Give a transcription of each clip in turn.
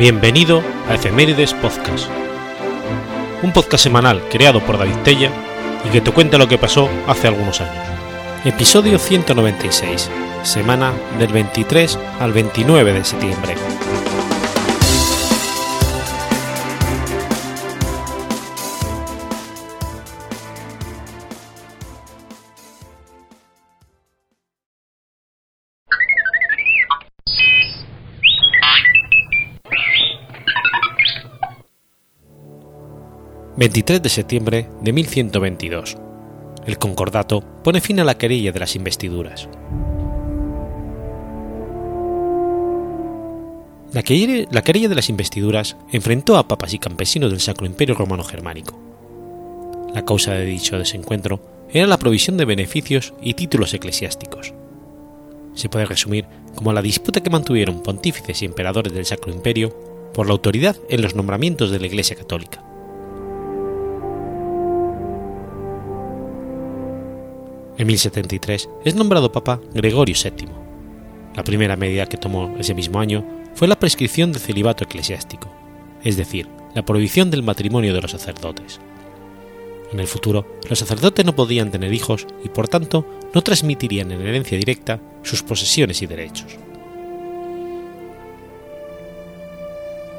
Bienvenido a Efemérides Podcast, un podcast semanal creado por David Tella y que te cuenta lo que pasó hace algunos años. Episodio 196, semana del 23 al 29 de septiembre. 23 de septiembre de 1122. El concordato pone fin a la querella de las investiduras. La querella, la querella de las investiduras enfrentó a papas y campesinos del Sacro Imperio Romano Germánico. La causa de dicho desencuentro era la provisión de beneficios y títulos eclesiásticos. Se puede resumir como la disputa que mantuvieron pontífices y emperadores del Sacro Imperio por la autoridad en los nombramientos de la Iglesia Católica. En 1073 es nombrado Papa Gregorio VII. La primera medida que tomó ese mismo año fue la prescripción del celibato eclesiástico, es decir, la prohibición del matrimonio de los sacerdotes. En el futuro, los sacerdotes no podían tener hijos y por tanto no transmitirían en herencia directa sus posesiones y derechos.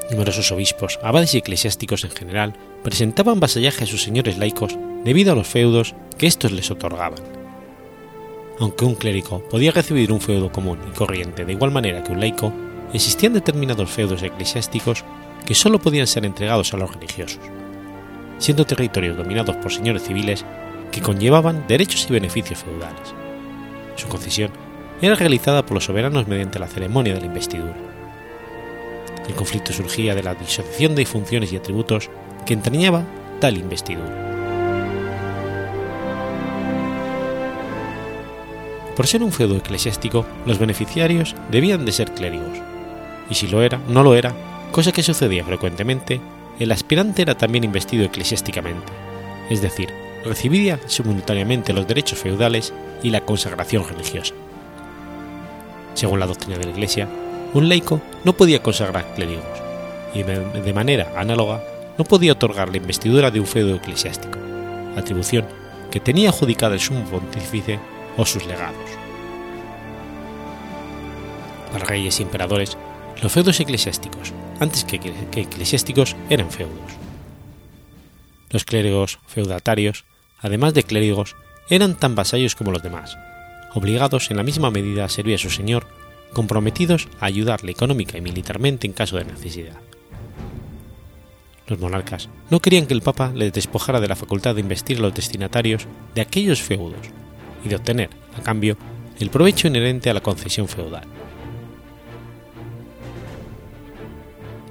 Numerosos obispos, abades y eclesiásticos en general presentaban vasallaje a sus señores laicos debido a los feudos que éstos les otorgaban aunque un clérigo podía recibir un feudo común y corriente de igual manera que un laico, existían determinados feudos eclesiásticos que sólo podían ser entregados a los religiosos, siendo territorios dominados por señores civiles que conllevaban derechos y beneficios feudales. Su concesión era realizada por los soberanos mediante la ceremonia de la investidura. El conflicto surgía de la disociación de funciones y atributos que entrañaba tal investidura. Por ser un feudo eclesiástico, los beneficiarios debían de ser clérigos, y si lo era, no lo era, cosa que sucedía frecuentemente, el aspirante era también investido eclesiásticamente, es decir, recibía simultáneamente los derechos feudales y la consagración religiosa. Según la doctrina de la Iglesia, un laico no podía consagrar clérigos, y de manera análoga no podía otorgar la investidura de un feudo eclesiástico, atribución que tenía adjudicada el sumo pontífice o sus legados. Para reyes y emperadores, los feudos eclesiásticos, antes que, eclesiásticos, eran feudos. Los clérigos feudatarios, además de clérigos, eran tan vasallos como los demás, obligados en la misma medida a servir a su señor, comprometidos a ayudarle económica y militarmente en caso de necesidad. Los monarcas no querían que el Papa les despojara de la facultad de investir a los destinatarios de aquellos feudos y de obtener, a cambio, el provecho inherente a la concesión feudal.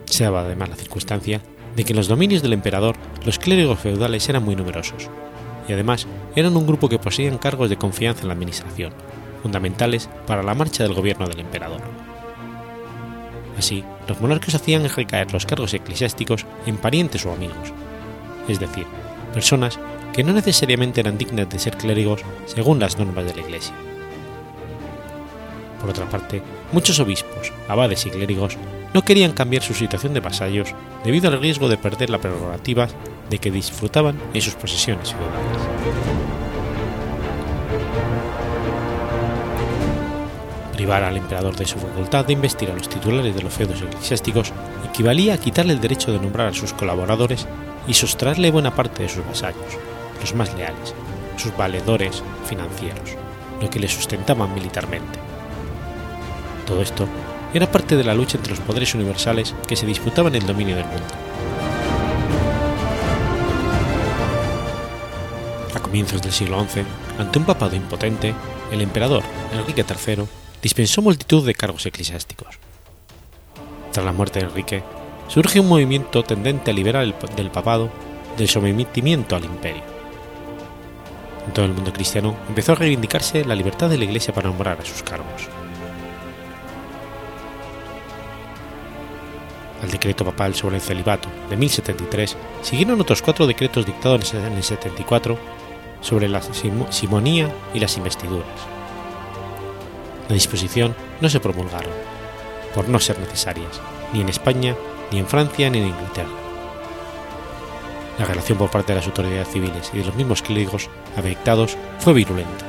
Se daba además la circunstancia de que en los dominios del emperador los clérigos feudales eran muy numerosos, y además eran un grupo que poseían cargos de confianza en la administración, fundamentales para la marcha del gobierno del emperador. Así, los monarcas hacían recaer los cargos eclesiásticos en parientes o amigos, es decir, personas que no necesariamente eran dignas de ser clérigos según las normas de la Iglesia. Por otra parte, muchos obispos, abades y clérigos no querían cambiar su situación de vasallos debido al riesgo de perder la prerrogativa de que disfrutaban en sus posesiones feudales. Privar al emperador de su facultad de investir a los titulares de los feudos eclesiásticos equivalía a quitarle el derecho de nombrar a sus colaboradores y sustraerle buena parte de sus vasallos, los más leales, sus valedores financieros, lo que le sustentaban militarmente. Todo esto era parte de la lucha entre los poderes universales que se disputaban el dominio del mundo. A comienzos del siglo XI, ante un papado impotente, el emperador Enrique III dispensó multitud de cargos eclesiásticos. Tras la muerte de Enrique, surge un movimiento tendente a liberar el, del papado del sometimiento al imperio en todo el mundo cristiano empezó a reivindicarse la libertad de la Iglesia para nombrar a sus cargos. Al decreto papal sobre el celibato de 1073 siguieron otros cuatro decretos dictados en el 74 sobre la simonía y las investiduras. La disposición no se promulgaron, por no ser necesarias, ni en España ni en Francia ni en Inglaterra. La relación por parte de las autoridades civiles y de los mismos clérigos afectados fue virulenta,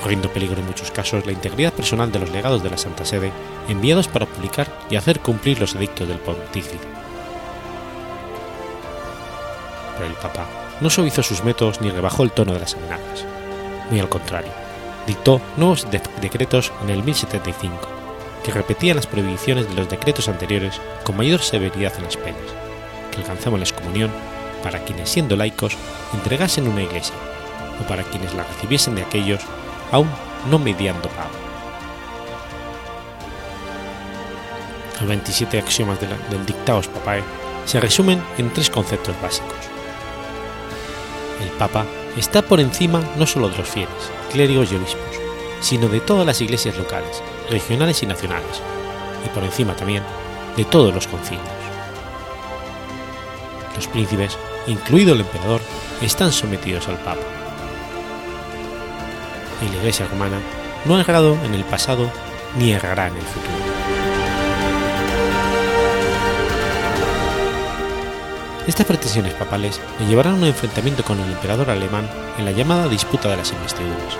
corriendo peligro en muchos casos la integridad personal de los legados de la Santa Sede enviados para publicar y hacer cumplir los edictos del pontífice. Pero el Papa no suavizó sus métodos ni rebajó el tono de las amenazas. Muy al contrario, dictó nuevos decretos en el 1075, que repetían las prohibiciones de los decretos anteriores con mayor severidad en las penas, que alcanzaban la excomunión para quienes siendo laicos entregasen una iglesia, o para quienes la recibiesen de aquellos aún no mediando pago. Los 27 axiomas del Dictaos Papae se resumen en tres conceptos básicos. El Papa está por encima no solo de los fieles, clérigos y obispos, sino de todas las iglesias locales, regionales y nacionales, y por encima también de todos los concilios. Los príncipes, incluido el emperador, están sometidos al Papa. Y la Iglesia romana no ha errado en el pasado ni errará en el futuro. Estas pretensiones papales le llevarán a un enfrentamiento con el emperador alemán en la llamada disputa de las investiduras,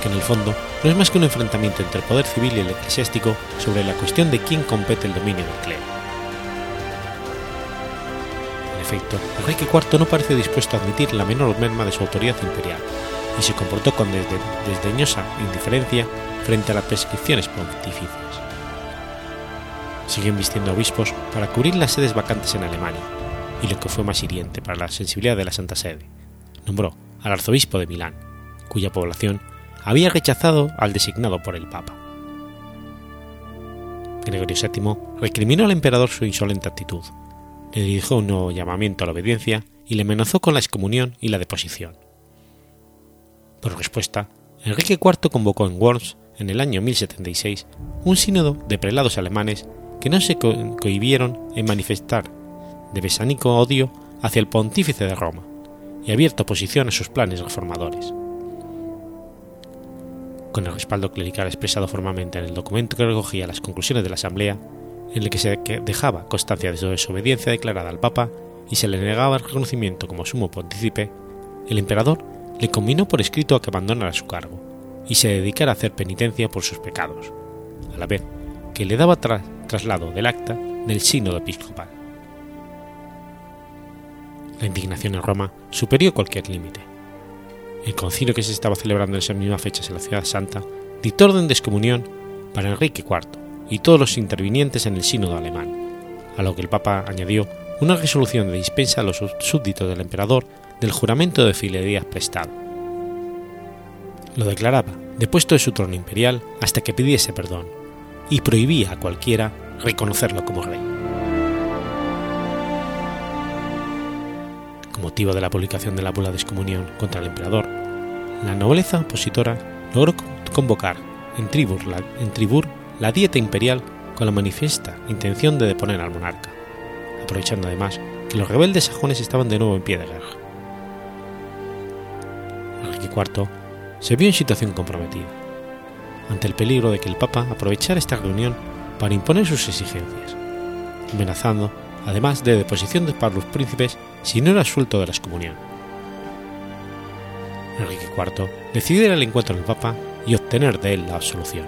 que en el fondo no es más que un enfrentamiento entre el poder civil y el eclesiástico sobre la cuestión de quién compete el dominio del clero. En efecto, el rey IV no parece dispuesto a admitir la menor merma de su autoridad imperial y se comportó con desdeñosa indiferencia frente a las prescripciones pontificias. Siguió vistiendo obispos para cubrir las sedes vacantes en Alemania, y lo que fue más hiriente para la sensibilidad de la Santa Sede, nombró al arzobispo de Milán, cuya población había rechazado al designado por el Papa. Gregorio VII recriminó al emperador su insolente actitud, le dirigió un nuevo llamamiento a la obediencia y le amenazó con la excomunión y la deposición. Por respuesta, Enrique IV convocó en Worms, en el año 1076, un sínodo de prelados alemanes que no se cohibieron en manifestar de besánico odio hacia el pontífice de Roma y abierta oposición a sus planes reformadores. Con el respaldo clerical expresado formalmente en el documento que recogía las conclusiones de la Asamblea, en el que se dejaba constancia de su desobediencia declarada al Papa y se le negaba el reconocimiento como sumo pontícipe, el emperador le combinó por escrito a que abandonara su cargo y se dedicara a hacer penitencia por sus pecados, a la vez que le daba traslado del acta del sínodo episcopal. La indignación en Roma superió cualquier límite. El concilio que se estaba celebrando en esas mismas fechas en la ciudad santa dictó orden de excomunión para Enrique IV y todos los intervinientes en el sínodo alemán, a lo que el Papa añadió una resolución de dispensa a los súbditos del emperador del juramento de fidelidad prestado. Lo declaraba depuesto de su trono imperial hasta que pidiese perdón, y prohibía a cualquiera reconocerlo como rey. motivo de la publicación de la bula de excomunión contra el emperador, la nobleza opositora logró convocar en Tribur, la, en Tribur la dieta imperial con la manifiesta intención de deponer al monarca, aprovechando además que los rebeldes sajones estaban de nuevo en pie de guerra. Enrique IV se vio en situación comprometida, ante el peligro de que el Papa aprovechara esta reunión para imponer sus exigencias, amenazando además de deposición de para los príncipes si no era suelto de la excomunión. Enrique IV decidió ir al encuentro del Papa y obtener de él la absolución.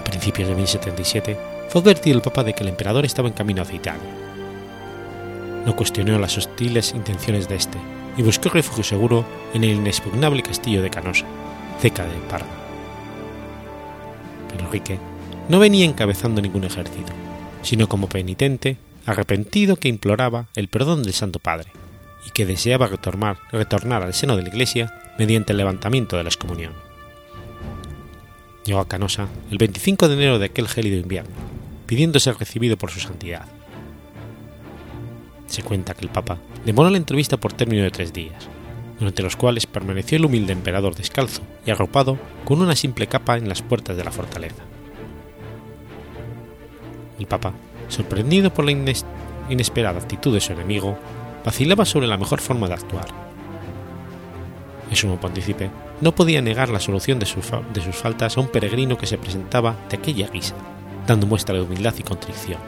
A principios de 1077 fue advertido el Papa de que el emperador estaba en camino hacia Italia. No cuestionó las hostiles intenciones de este y buscó refugio seguro en el inexpugnable castillo de Canosa, cerca de Parma. Pero Enrique no venía encabezando ningún ejército, sino como penitente, arrepentido que imploraba el perdón del Santo Padre y que deseaba retornar, retornar al seno de la Iglesia mediante el levantamiento de la excomunión. Llegó a Canosa el 25 de enero de aquel gélido invierno, pidiendo ser recibido por su santidad. Se cuenta que el Papa demoró la entrevista por término de tres días, durante los cuales permaneció el humilde emperador descalzo y arropado con una simple capa en las puertas de la fortaleza. El Papa, sorprendido por la inesperada actitud de su enemigo, vacilaba sobre la mejor forma de actuar. El sumo pontícipe no podía negar la solución de sus faltas a un peregrino que se presentaba de aquella guisa, dando muestra de humildad y contrición.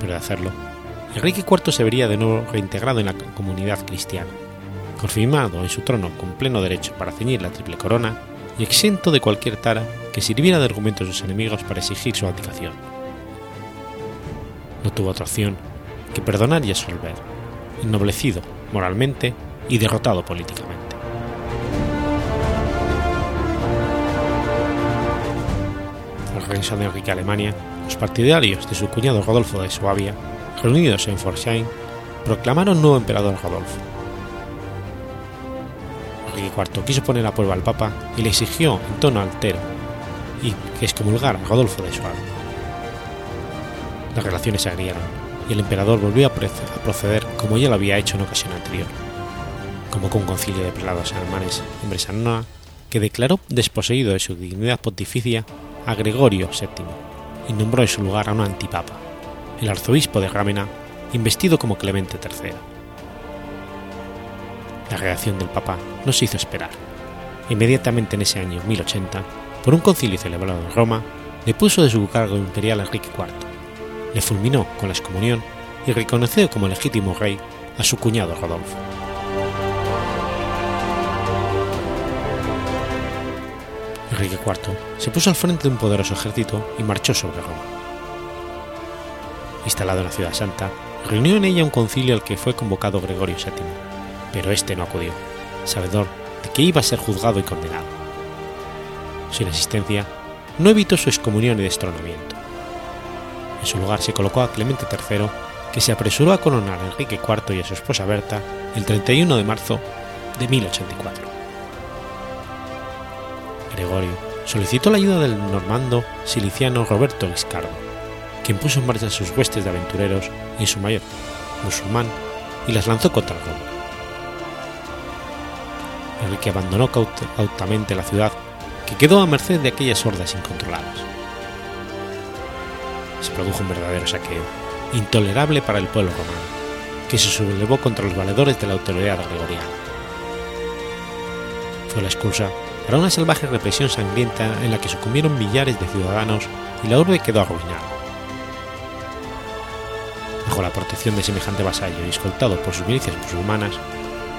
Pero de hacerlo, Enrique IV se vería de nuevo reintegrado en la comunidad cristiana, confirmado en su trono con pleno derecho para ceñir la triple corona y exento de cualquier tara que sirviera de argumento a sus enemigos para exigir su abdicación. No tuvo otra opción que perdonar y absolver, ennoblecido moralmente y derrotado políticamente. Al regreso de Enrique a Alemania, los partidarios de su cuñado Rodolfo de Suabia, reunidos en Forsheim, proclamaron nuevo emperador Rodolfo. Enrique IV quiso poner a prueba al Papa y le exigió en tono altero y que excomulgara a Rodolfo de Suabia. Las relaciones se agriaron y el emperador volvió a proceder como ya lo había hecho en ocasión anterior. Convocó un concilio de prelados alemanes en Bresanoa que declaró desposeído de su dignidad pontificia a Gregorio VII y nombró en su lugar a un antipapa, el arzobispo de Rávena, investido como Clemente III. La reacción del papa no se hizo esperar. Inmediatamente en ese año 1080, por un concilio celebrado en Roma, le puso de su cargo imperial a Enrique IV, le fulminó con la excomunión y reconoció como legítimo rey a su cuñado Rodolfo. Enrique IV se puso al frente de un poderoso ejército y marchó sobre Roma. Instalado en la ciudad santa, reunió en ella un concilio al que fue convocado Gregorio VII, pero este no acudió, sabedor de que iba a ser juzgado y condenado. Sin asistencia, no evitó su excomunión y destronamiento. En su lugar se colocó a Clemente III, que se apresuró a coronar a Enrique IV y a su esposa Berta el 31 de marzo de 1084. Gregorio solicitó la ayuda del normando siliciano Roberto Guiscardo, quien puso en marcha sus huestes de aventureros y su mayor, musulmán, y las lanzó contra Roma. Enrique abandonó cautamente la ciudad, que quedó a merced de aquellas hordas incontroladas. Se produjo un verdadero saqueo, intolerable para el pueblo romano, que se sublevó contra los valedores de la autoridad gregoriana. Fue la excusa para una salvaje represión sangrienta en la que sucumbieron millares de ciudadanos y la urbe quedó arruinada. Bajo la protección de semejante vasallo y escoltado por sus milicias musulmanas,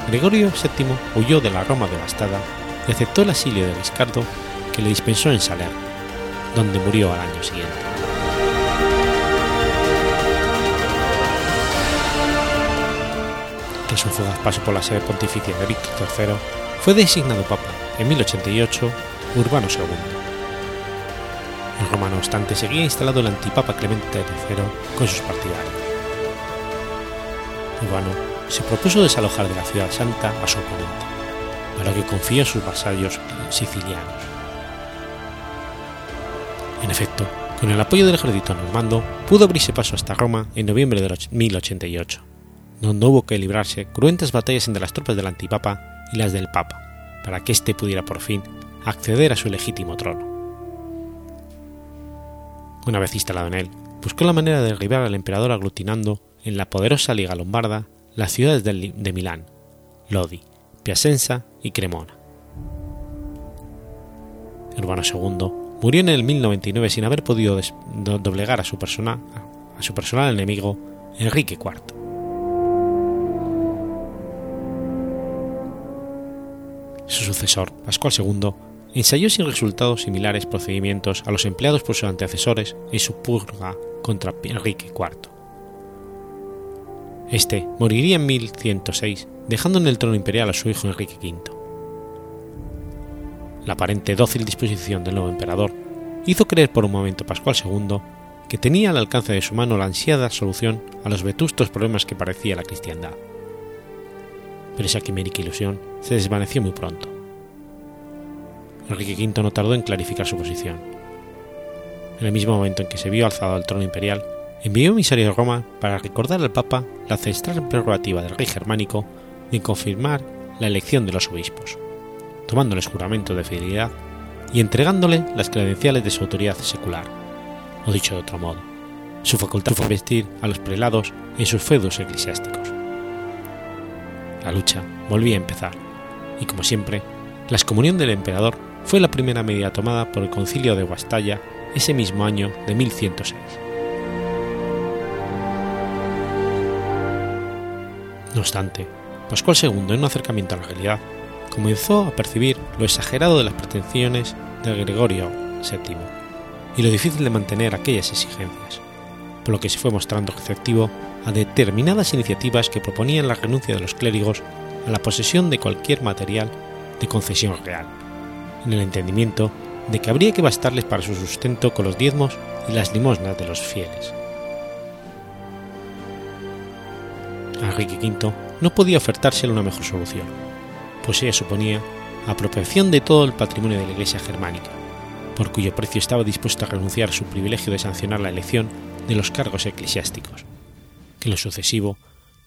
Gregorio VII huyó de la Roma devastada y aceptó el asilio de Guiscardo que le dispensó en Salerno, donde murió al año siguiente. Tras un fugaz paso por la sede pontificia de Víctor III, fue designado papa en 1088 Urbano II. En Roma, no obstante, seguía instalado el antipapa Clemente III con sus partidarios. Urbano se propuso desalojar de la ciudad santa a su oponente, para que confió en sus vasallos sicilianos. En efecto, con el apoyo del ejército normando, pudo abrirse paso hasta Roma en noviembre de 1088, donde hubo que librarse cruentas batallas entre las tropas del antipapa y las del papa, para que éste pudiera por fin acceder a su legítimo trono. Una vez instalado en él, buscó la manera de derribar al emperador aglutinando en la poderosa Liga Lombarda las ciudades de Milán, Lodi, Piacenza y Cremona. Urbano II murió en el 1099 sin haber podido doblegar a su, a su personal enemigo Enrique IV. Su sucesor, Pascual II, ensayó sin resultados similares procedimientos a los empleados por sus antecesores en su purga contra Enrique IV. Este moriría en 1106, dejando en el trono imperial a su hijo Enrique V. La aparente dócil disposición del nuevo emperador hizo creer por un momento Pascual II que tenía al alcance de su mano la ansiada solución a los vetustos problemas que parecía la cristiandad pero esa quimérica ilusión se desvaneció muy pronto. Enrique V no tardó en clarificar su posición. En el mismo momento en que se vio alzado al trono imperial, envió emisario a Roma para recordar al Papa la ancestral prerrogativa del rey germánico de confirmar la elección de los obispos, tomándoles juramento de fidelidad y entregándole las credenciales de su autoridad secular, o dicho de otro modo, su facultad de vestir a los prelados en sus feudos eclesiásticos. La lucha volvía a empezar, y como siempre, La excomunión del emperador fue la primera medida tomada por el concilio de Guastalla ese mismo año de 1106. No obstante, Pascual II, en un acercamiento a la realidad, comenzó a percibir lo exagerado de las pretensiones de Gregorio VII y lo difícil de mantener aquellas exigencias, por lo que se fue mostrando receptivo a determinadas iniciativas que proponían la renuncia de los clérigos a la posesión de cualquier material de concesión real, en el entendimiento de que habría que bastarles para su sustento con los diezmos y las limosnas de los fieles. Enrique V no podía ofertársele una mejor solución, pues ella suponía apropiación de todo el patrimonio de la Iglesia germánica, por cuyo precio estaba dispuesto a renunciar su privilegio de sancionar la elección de los cargos eclesiásticos, que en lo sucesivo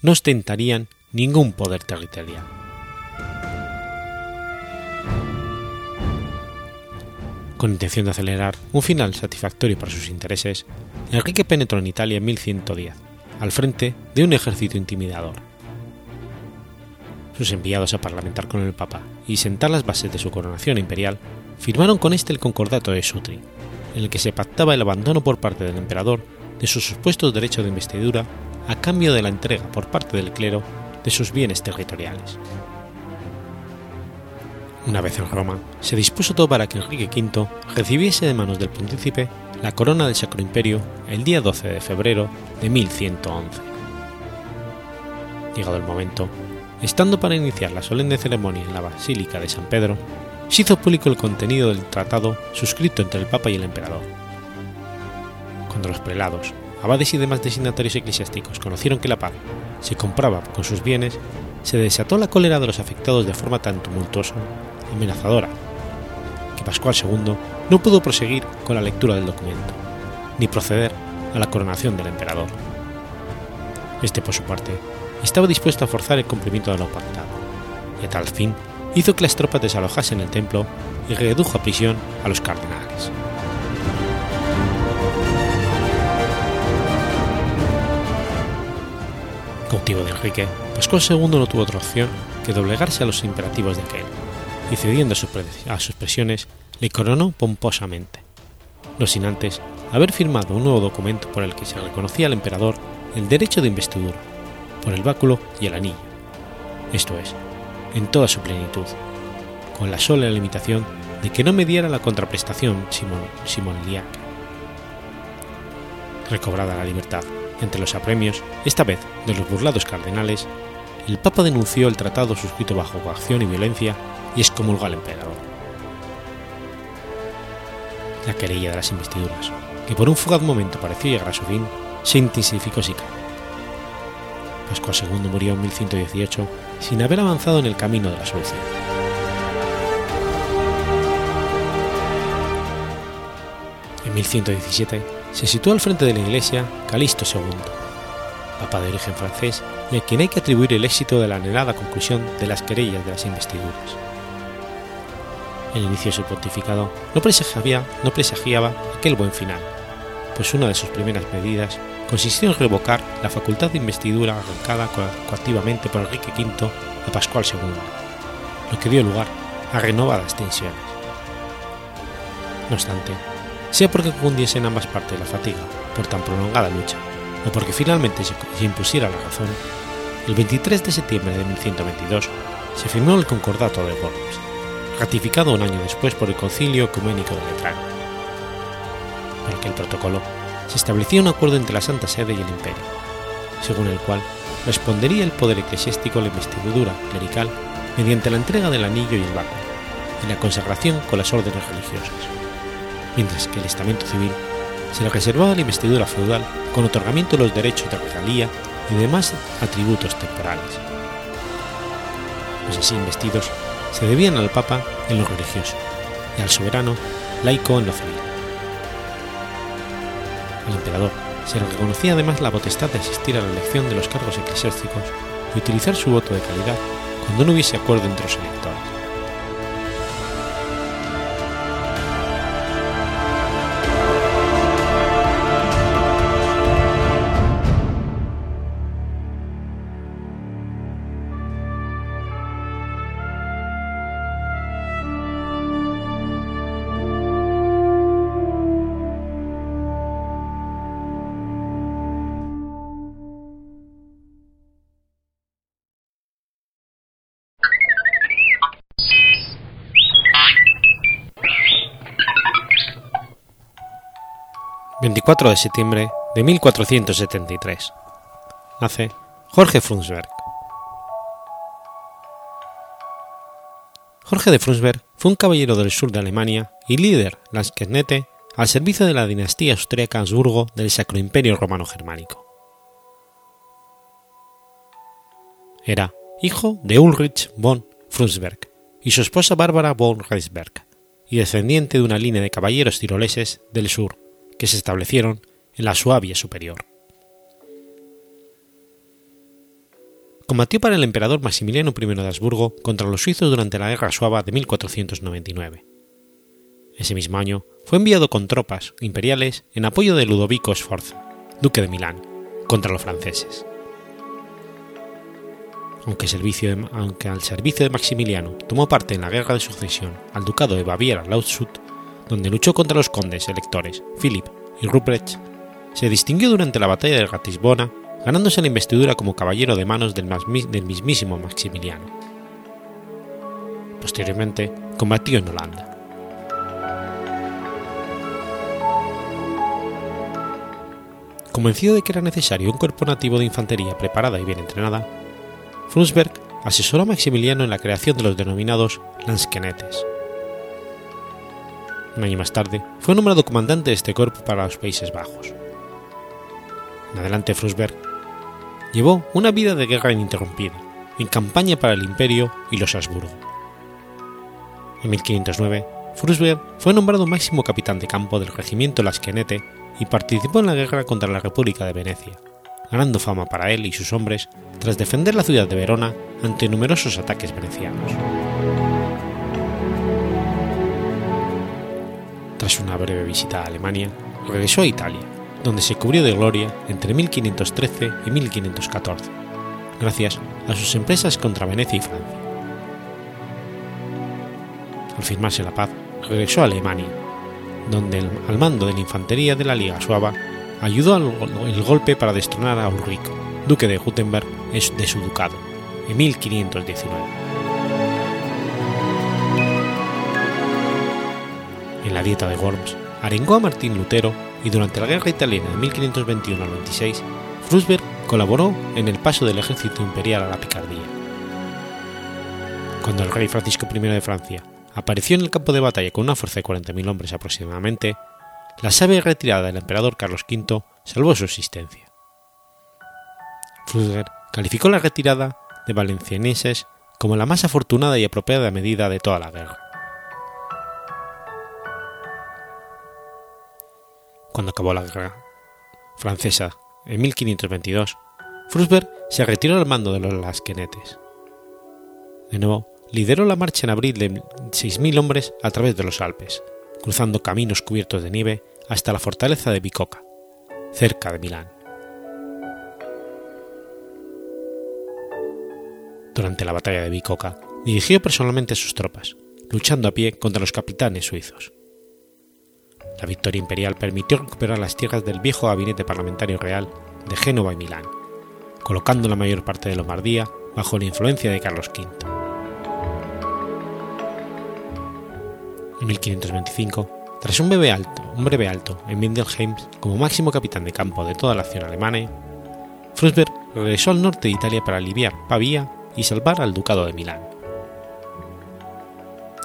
no ostentarían ningún poder territorial. Con intención de acelerar un final satisfactorio para sus intereses, Enrique penetró en Italia en 1110, al frente de un ejército intimidador. Sus enviados a parlamentar con el Papa y sentar las bases de su coronación imperial firmaron con este el Concordato de Sutri, en el que se pactaba el abandono por parte del emperador de sus supuestos derechos de investidura a cambio de la entrega por parte del clero de sus bienes territoriales. Una vez en Roma, se dispuso todo para que Enrique V recibiese de manos del príncipe la corona del Sacro Imperio el día 12 de febrero de 1111. Llegado el momento, estando para iniciar la solemne ceremonia en la Basílica de San Pedro, se hizo público el contenido del tratado suscrito entre el Papa y el Emperador. Cuando los prelados, abades y demás designatarios eclesiásticos conocieron que la paz se compraba con sus bienes, se desató la cólera de los afectados de forma tan tumultuosa amenazadora, que Pascual II no pudo proseguir con la lectura del documento, ni proceder a la coronación del emperador. Este, por su parte, estaba dispuesto a forzar el cumplimiento de lo pactado, y a tal fin hizo que las tropas desalojasen el templo y redujo a prisión a los cardenales. Cautivo de Enrique, Pascual II no tuvo otra opción que doblegarse a los imperativos de aquel y cediendo a sus presiones, le coronó pomposamente, no sin antes haber firmado un nuevo documento por el que se reconocía al emperador el derecho de investidura, por el báculo y el anillo, esto es, en toda su plenitud, con la sola limitación de que no me diera la contraprestación simoniaca. Recobrada la libertad entre los apremios, esta vez de los burlados cardenales, el Papa denunció el tratado suscrito bajo coacción y violencia y excomulgó al emperador. La querella de las investiduras, que por un fugaz momento pareció llegar a su fin, se intensificó sin Pascual II murió en 1118 sin haber avanzado en el camino de la solución. En 1117 se situó al frente de la iglesia Calixto II, papa de origen francés y a quien hay que atribuir el éxito de la anhelada conclusión de las querellas de las investiduras el inicio de su pontificado no presagiaba, no presagiaba aquel buen final, pues una de sus primeras medidas consistió en revocar la facultad de investidura arrancada coactivamente por Enrique V a Pascual II, lo que dio lugar a renovadas tensiones. No obstante, sea porque cundiese en ambas partes la fatiga por tan prolongada lucha, o porque finalmente se impusiera la razón, el 23 de septiembre de 1122 se firmó el Concordato de Worms, ratificado un año después por el Concilio Ecuménico de Letrán. Por aquel protocolo se establecía un acuerdo entre la Santa Sede y el Imperio, según el cual respondería el poder eclesiástico a la investidura clerical mediante la entrega del anillo y el báculo, y la consagración con las órdenes religiosas, mientras que el estamento civil se le reservaba la investidura feudal con otorgamiento de los derechos de regalía y demás atributos temporales. Los así investidos se debían al Papa en lo religioso y al soberano laico en lo civil. Al emperador se le reconocía además la potestad de asistir a la elección de los cargos eclesiásticos y utilizar su voto de calidad cuando no hubiese acuerdo entre los electores. 24 de septiembre de 1473. Nace Jorge Frundsberg. Jorge de Frundsberg fue un caballero del sur de Alemania y líder landsknete al servicio de la dinastía austríaca Habsburgo del Sacro Imperio Romano Germánico. Era hijo de Ulrich von Frundsberg y su esposa Bárbara von Reisberg, y descendiente de una línea de caballeros tiroleses del sur que se establecieron en la Suabia superior. Combatió para el emperador Maximiliano I de Habsburgo contra los suizos durante la Guerra Suaba de 1499. Ese mismo año fue enviado con tropas imperiales en apoyo de Ludovico Sforza, duque de Milán, contra los franceses. Aunque, al servicio de Maximiliano tomó parte en la guerra de sucesión al ducado de Baviera-Landshut, donde luchó contra los condes electores Philip y Ruprecht, se distinguió durante la batalla de Ratisbona, ganándose la investidura como caballero de manos del, mismísimo Maximiliano. Posteriormente, combatió en Holanda. Convencido de que era necesario un cuerpo nativo de infantería preparada y bien entrenada, Frundsberg asesoró a Maximiliano en la creación de los denominados Landskenetes. Un año más tarde, fue nombrado comandante de este cuerpo para los Países Bajos. En adelante, Frundsberg llevó una vida de guerra ininterrumpida, en campaña para el Imperio y los Habsburgo. En 1509, Frundsberg fue nombrado máximo capitán de campo del regimiento Laskenete y participó en la guerra contra la República de Venecia, ganando fama para él y sus hombres tras defender la ciudad de Verona ante numerosos ataques venecianos. Tras una breve visita a Alemania, regresó a Italia, donde se cubrió de gloria entre 1513 y 1514, gracias a sus empresas contra Venecia y Francia. Al firmarse la paz, regresó a Alemania, donde al mando de la infantería de la Liga Suava ayudó al golpe para destronar a Ulrico, duque de Gutenberg, de su ducado, en 1519. La Dieta de Worms, arengó a Martín Lutero y durante la Guerra Italiana de 1521 al 26, Frundsberg colaboró en el paso del ejército imperial a la Picardía. Cuando el rey Francisco I de Francia apareció en el campo de batalla con una fuerza de 40.000 hombres aproximadamente, la sabia retirada del emperador Carlos V salvó su existencia. Frundsberg calificó la retirada de valencianeses como la más afortunada y apropiada medida de toda la guerra. Cuando acabó la guerra francesa en 1522, Frundsberg se retiró al mando de los lasquenetes. De nuevo, lideró la marcha en abril de 6.000 hombres a través de los Alpes, cruzando caminos cubiertos de nieve hasta la fortaleza de Bicocca, cerca de Milán. Durante la batalla de Bicocca, dirigió personalmente sus tropas, luchando a pie contra los capitanes suizos. La victoria imperial permitió recuperar las tierras del viejo gabinete parlamentario real de Génova y Milán, colocando la mayor parte de Lombardía bajo la influencia de Carlos V. En 1525, tras un breve alto, en Windelheim como máximo capitán de campo de toda la acción alemana, Frundsberg regresó al norte de Italia para aliviar Pavía y salvar al ducado de Milán.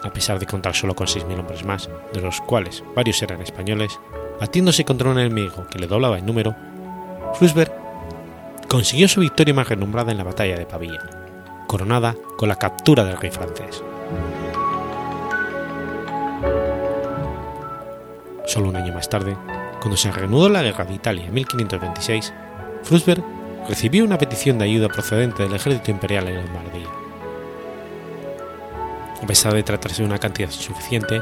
A pesar de contar solo con 6.000 hombres más, de los cuales varios eran españoles, batiéndose contra un enemigo que le doblaba en número, Frundsberg consiguió su victoria más renombrada en la batalla de Pavía, coronada con la captura del rey francés. Solo un año más tarde, cuando se reanudó la guerra de Italia en 1526, Frundsberg recibió una petición de ayuda procedente del ejército imperial en Lombardía. A pesar de tratarse de una cantidad insuficiente,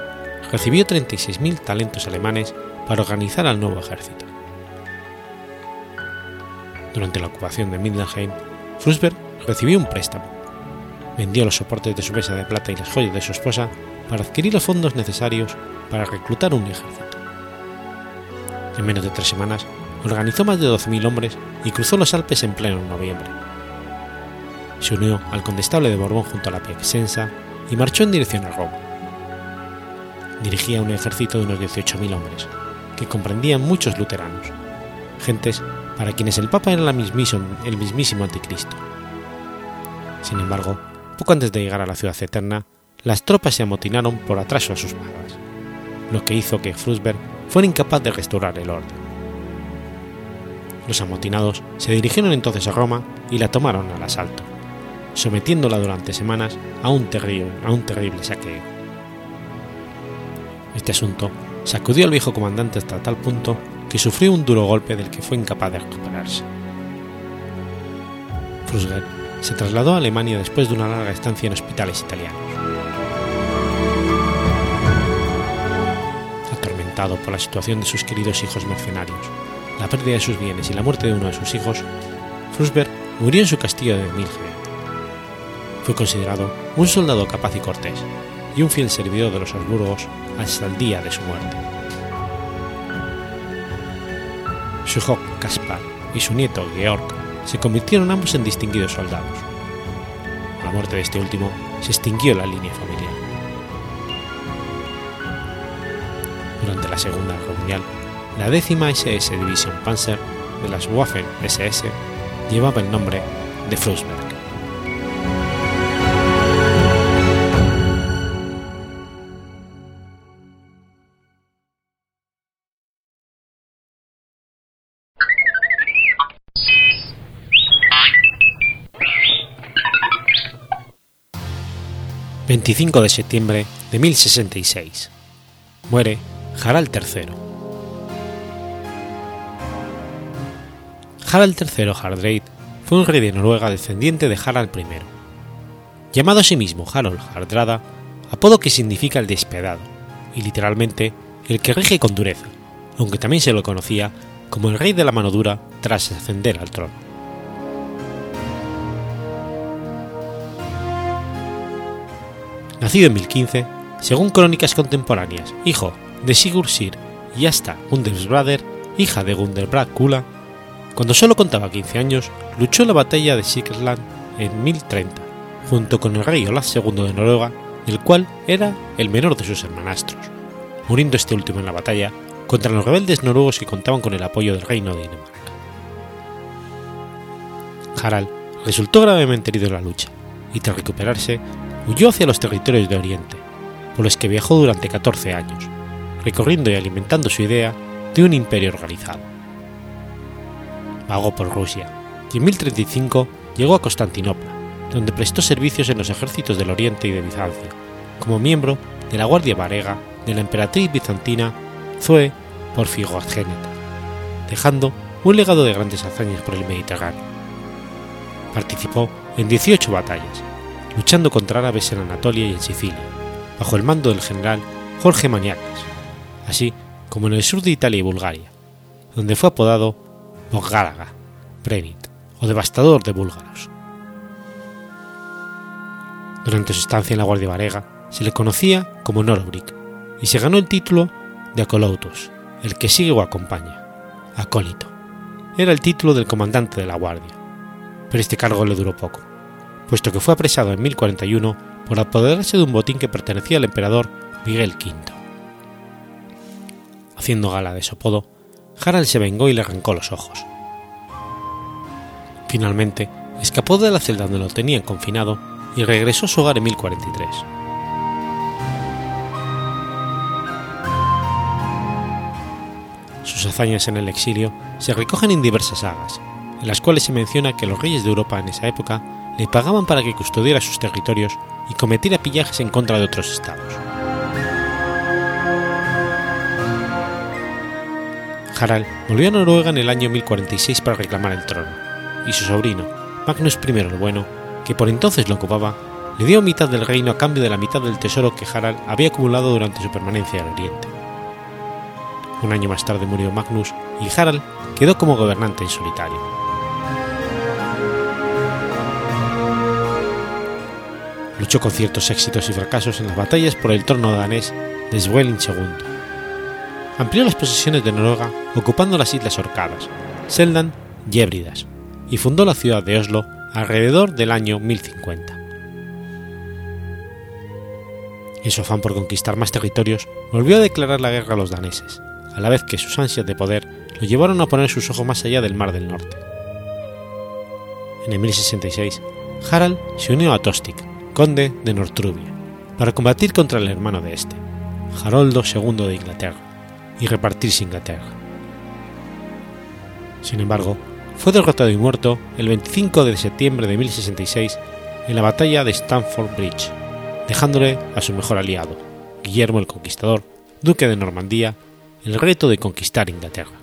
recibió 36.000 talentos alemanes para organizar al nuevo ejército. Durante la ocupación de Middelheim, Frundsberg recibió un préstamo, vendió los soportes de su mesa de plata y las joyas de su esposa para adquirir los fondos necesarios para reclutar un ejército. En menos de tres semanas, organizó más de 12.000 hombres y cruzó los Alpes en pleno noviembre. Se unió al condestable de Borbón junto a la Piacenza y marchó en dirección a Roma. Dirigía un ejército de unos 18.000 hombres, que comprendían muchos luteranos, gentes para quienes el Papa era el mismísimo anticristo. Sin embargo, poco antes de llegar a la ciudad eterna, las tropas se amotinaron por atraso a sus pagas, lo que hizo que Frusberg fuera incapaz de restaurar el orden. Los amotinados se dirigieron entonces a Roma y la tomaron al asalto, sometiéndola durante semanas a un terrible, saqueo. Este asunto sacudió al viejo comandante hasta tal punto que sufrió un duro golpe del que fue incapaz de recuperarse. Frusberg se trasladó a Alemania después de una larga estancia en hospitales italianos. Atormentado por la situación de sus queridos hijos mercenarios, la pérdida de sus bienes y la muerte de uno de sus hijos, Frusberg murió en su castillo de Milgren. Fue considerado un soldado capaz y cortés, y un fiel servidor de los Habsburgos hasta el día de su muerte. Su hijo Caspar y su nieto Georg se convirtieron ambos en distinguidos soldados. A la muerte de este último se extinguió la línea familiar. Durante la Segunda Guerra Mundial, la décima SS Division Panzer de las Waffen SS llevaba el nombre de Frostberg. 25 de septiembre de 1066. Muere Harald III. Harald III Hardrade fue un rey de Noruega descendiente de Harald I. Llamado a sí mismo Harold Hardrada, apodo que significa el despedado, y literalmente el que rige con dureza, aunque también se lo conocía como el rey de la mano dura tras ascender al trono. Nacido en 1015, según crónicas contemporáneas, hijo de Sigurd Sir y Asta Gundersbrader, hija de Gunderbrad Kula, cuando solo contaba 15 años, luchó en la batalla de Sikrsland en 1030, junto con el rey Olaf II de Noruega, el cual era el menor de sus hermanastros, muriendo este último en la batalla contra los rebeldes noruegos que contaban con el apoyo del reino de Dinamarca. Harald resultó gravemente herido en la lucha, y tras recuperarse huyó hacia los territorios de Oriente, por los que viajó durante 14 años, recorriendo y alimentando su idea de un imperio organizado. Vagó por Rusia y en 1035 llegó a Constantinopla, donde prestó servicios en los ejércitos del Oriente y de Bizancio, como miembro de la Guardia Varega de la emperatriz bizantina Zoe Porfirogéneta, dejando un legado de grandes hazañas por el Mediterráneo. Participó en 18 batallas, luchando contra árabes en Anatolia y en Sicilia, bajo el mando del general Jorge Maniaques, así como en el sur de Italia y Bulgaria, donde fue apodado Bogdálaga, Brevit o devastador de búlgaros. Durante su estancia en la Guardia Varega se le conocía como Norobrik y se ganó el título de Acolautos, el que sigue o acompaña, acólito. Era el título del comandante de la Guardia, pero este cargo le duró poco puesto que fue apresado en 1041 por apoderarse de un botín que pertenecía al emperador Miguel V. Haciendo gala de su apodo, Harald se vengó y le arrancó los ojos. Finalmente, escapó de la celda donde lo tenían confinado y regresó a su hogar en 1043. Sus hazañas en el exilio se recogen en diversas sagas, en las cuales se menciona que los reyes de Europa en esa época le pagaban para que custodiara sus territorios y cometiera pillajes en contra de otros estados. Harald volvió a Noruega en el año 1046 para reclamar el trono, y su sobrino, Magnus I el Bueno, que por entonces lo ocupaba, le dio mitad del reino a cambio de la mitad del tesoro que Harald había acumulado durante su permanencia en Oriente. Un año más tarde murió Magnus y Harald quedó como gobernante en solitario. Luchó con ciertos éxitos y fracasos en las batallas por el trono danés de Svellin II. Amplió las posesiones de Noruega ocupando las islas Orcadas, Seldan y Hébridas, y fundó la ciudad de Oslo alrededor del año 1050. En su afán por conquistar más territorios, volvió a declarar la guerra a los daneses, a la vez que sus ansias de poder lo llevaron a poner sus ojos más allá del Mar del Norte. En el 1066, Harald se unió a Tostig, conde de Northrubia, para combatir contra el hermano de este, Haroldo II de Inglaterra, y repartirse Inglaterra. Sin embargo, fue derrotado y muerto el 25 de septiembre de 1066 en la batalla de Stamford Bridge, dejándole a su mejor aliado, Guillermo el Conquistador, duque de Normandía, el reto de conquistar Inglaterra.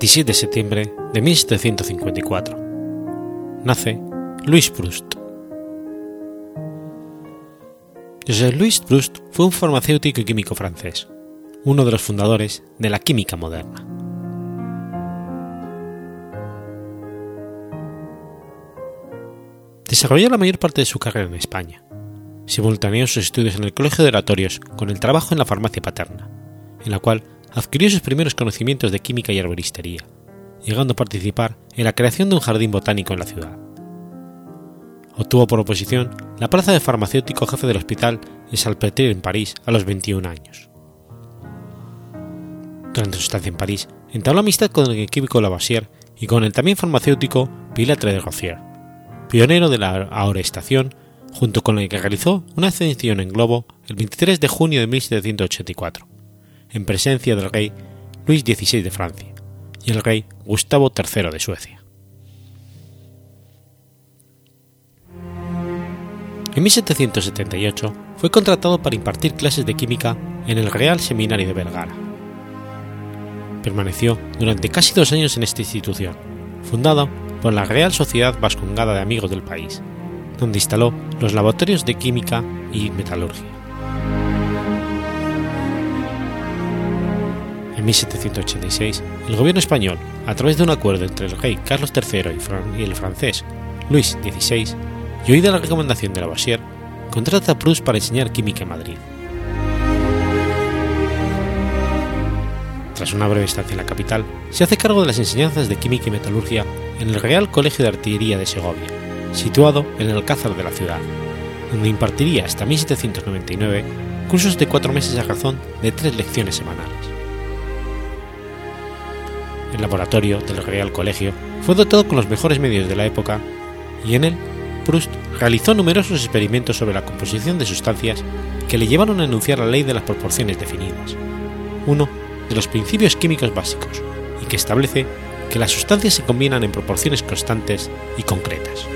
27 de septiembre de 1754. Nace Louis Proust. José Louis Proust fue un farmacéutico y químico francés, uno de los fundadores de la química moderna. Desarrolló la mayor parte de su carrera en España. Simultaneó sus estudios en el Colegio de Oratorios con el trabajo en la farmacia paterna, en la cual adquirió sus primeros conocimientos de química y arboristería, llegando a participar en la creación de un jardín botánico en la ciudad. Obtuvo por oposición la plaza de farmacéutico jefe del hospital de Salpêtrière en París a los 21 años. Durante su estancia en París, entabló amistad con el químico Lavoisier y con el también farmacéutico Pilatre de Rozier, pionero de la aorestación, junto con el que realizó una ascensión en globo el 23 de junio de 1784 en presencia del rey Luis XVI de Francia y el rey Gustavo III de Suecia. En 1778 fue contratado para impartir clases de química en el Real Seminario de Vergara. Permaneció durante casi dos años en esta institución, fundada por la Real Sociedad Vascongada de Amigos del País, donde instaló los laboratorios de química y metalurgia. En 1786, el gobierno español, a través de un acuerdo entre el rey Carlos III y el francés Luis XVI, y oída la recomendación de Lavoisier, contrata a Proust para enseñar química en Madrid. Tras una breve estancia en la capital, se hace cargo de las enseñanzas de química y metalurgia en el Real Colegio de Artillería de Segovia, situado en el Alcázar de la ciudad, donde impartiría hasta 1799 cursos de cuatro meses a razón de tres lecciones semanales. El laboratorio del Real Colegio fue dotado con los mejores medios de la época y en él Proust realizó numerosos experimentos sobre la composición de sustancias que le llevaron a enunciar la ley de las proporciones definidas, uno de los principios químicos básicos, y que establece que las sustancias se combinan en proporciones constantes y concretas.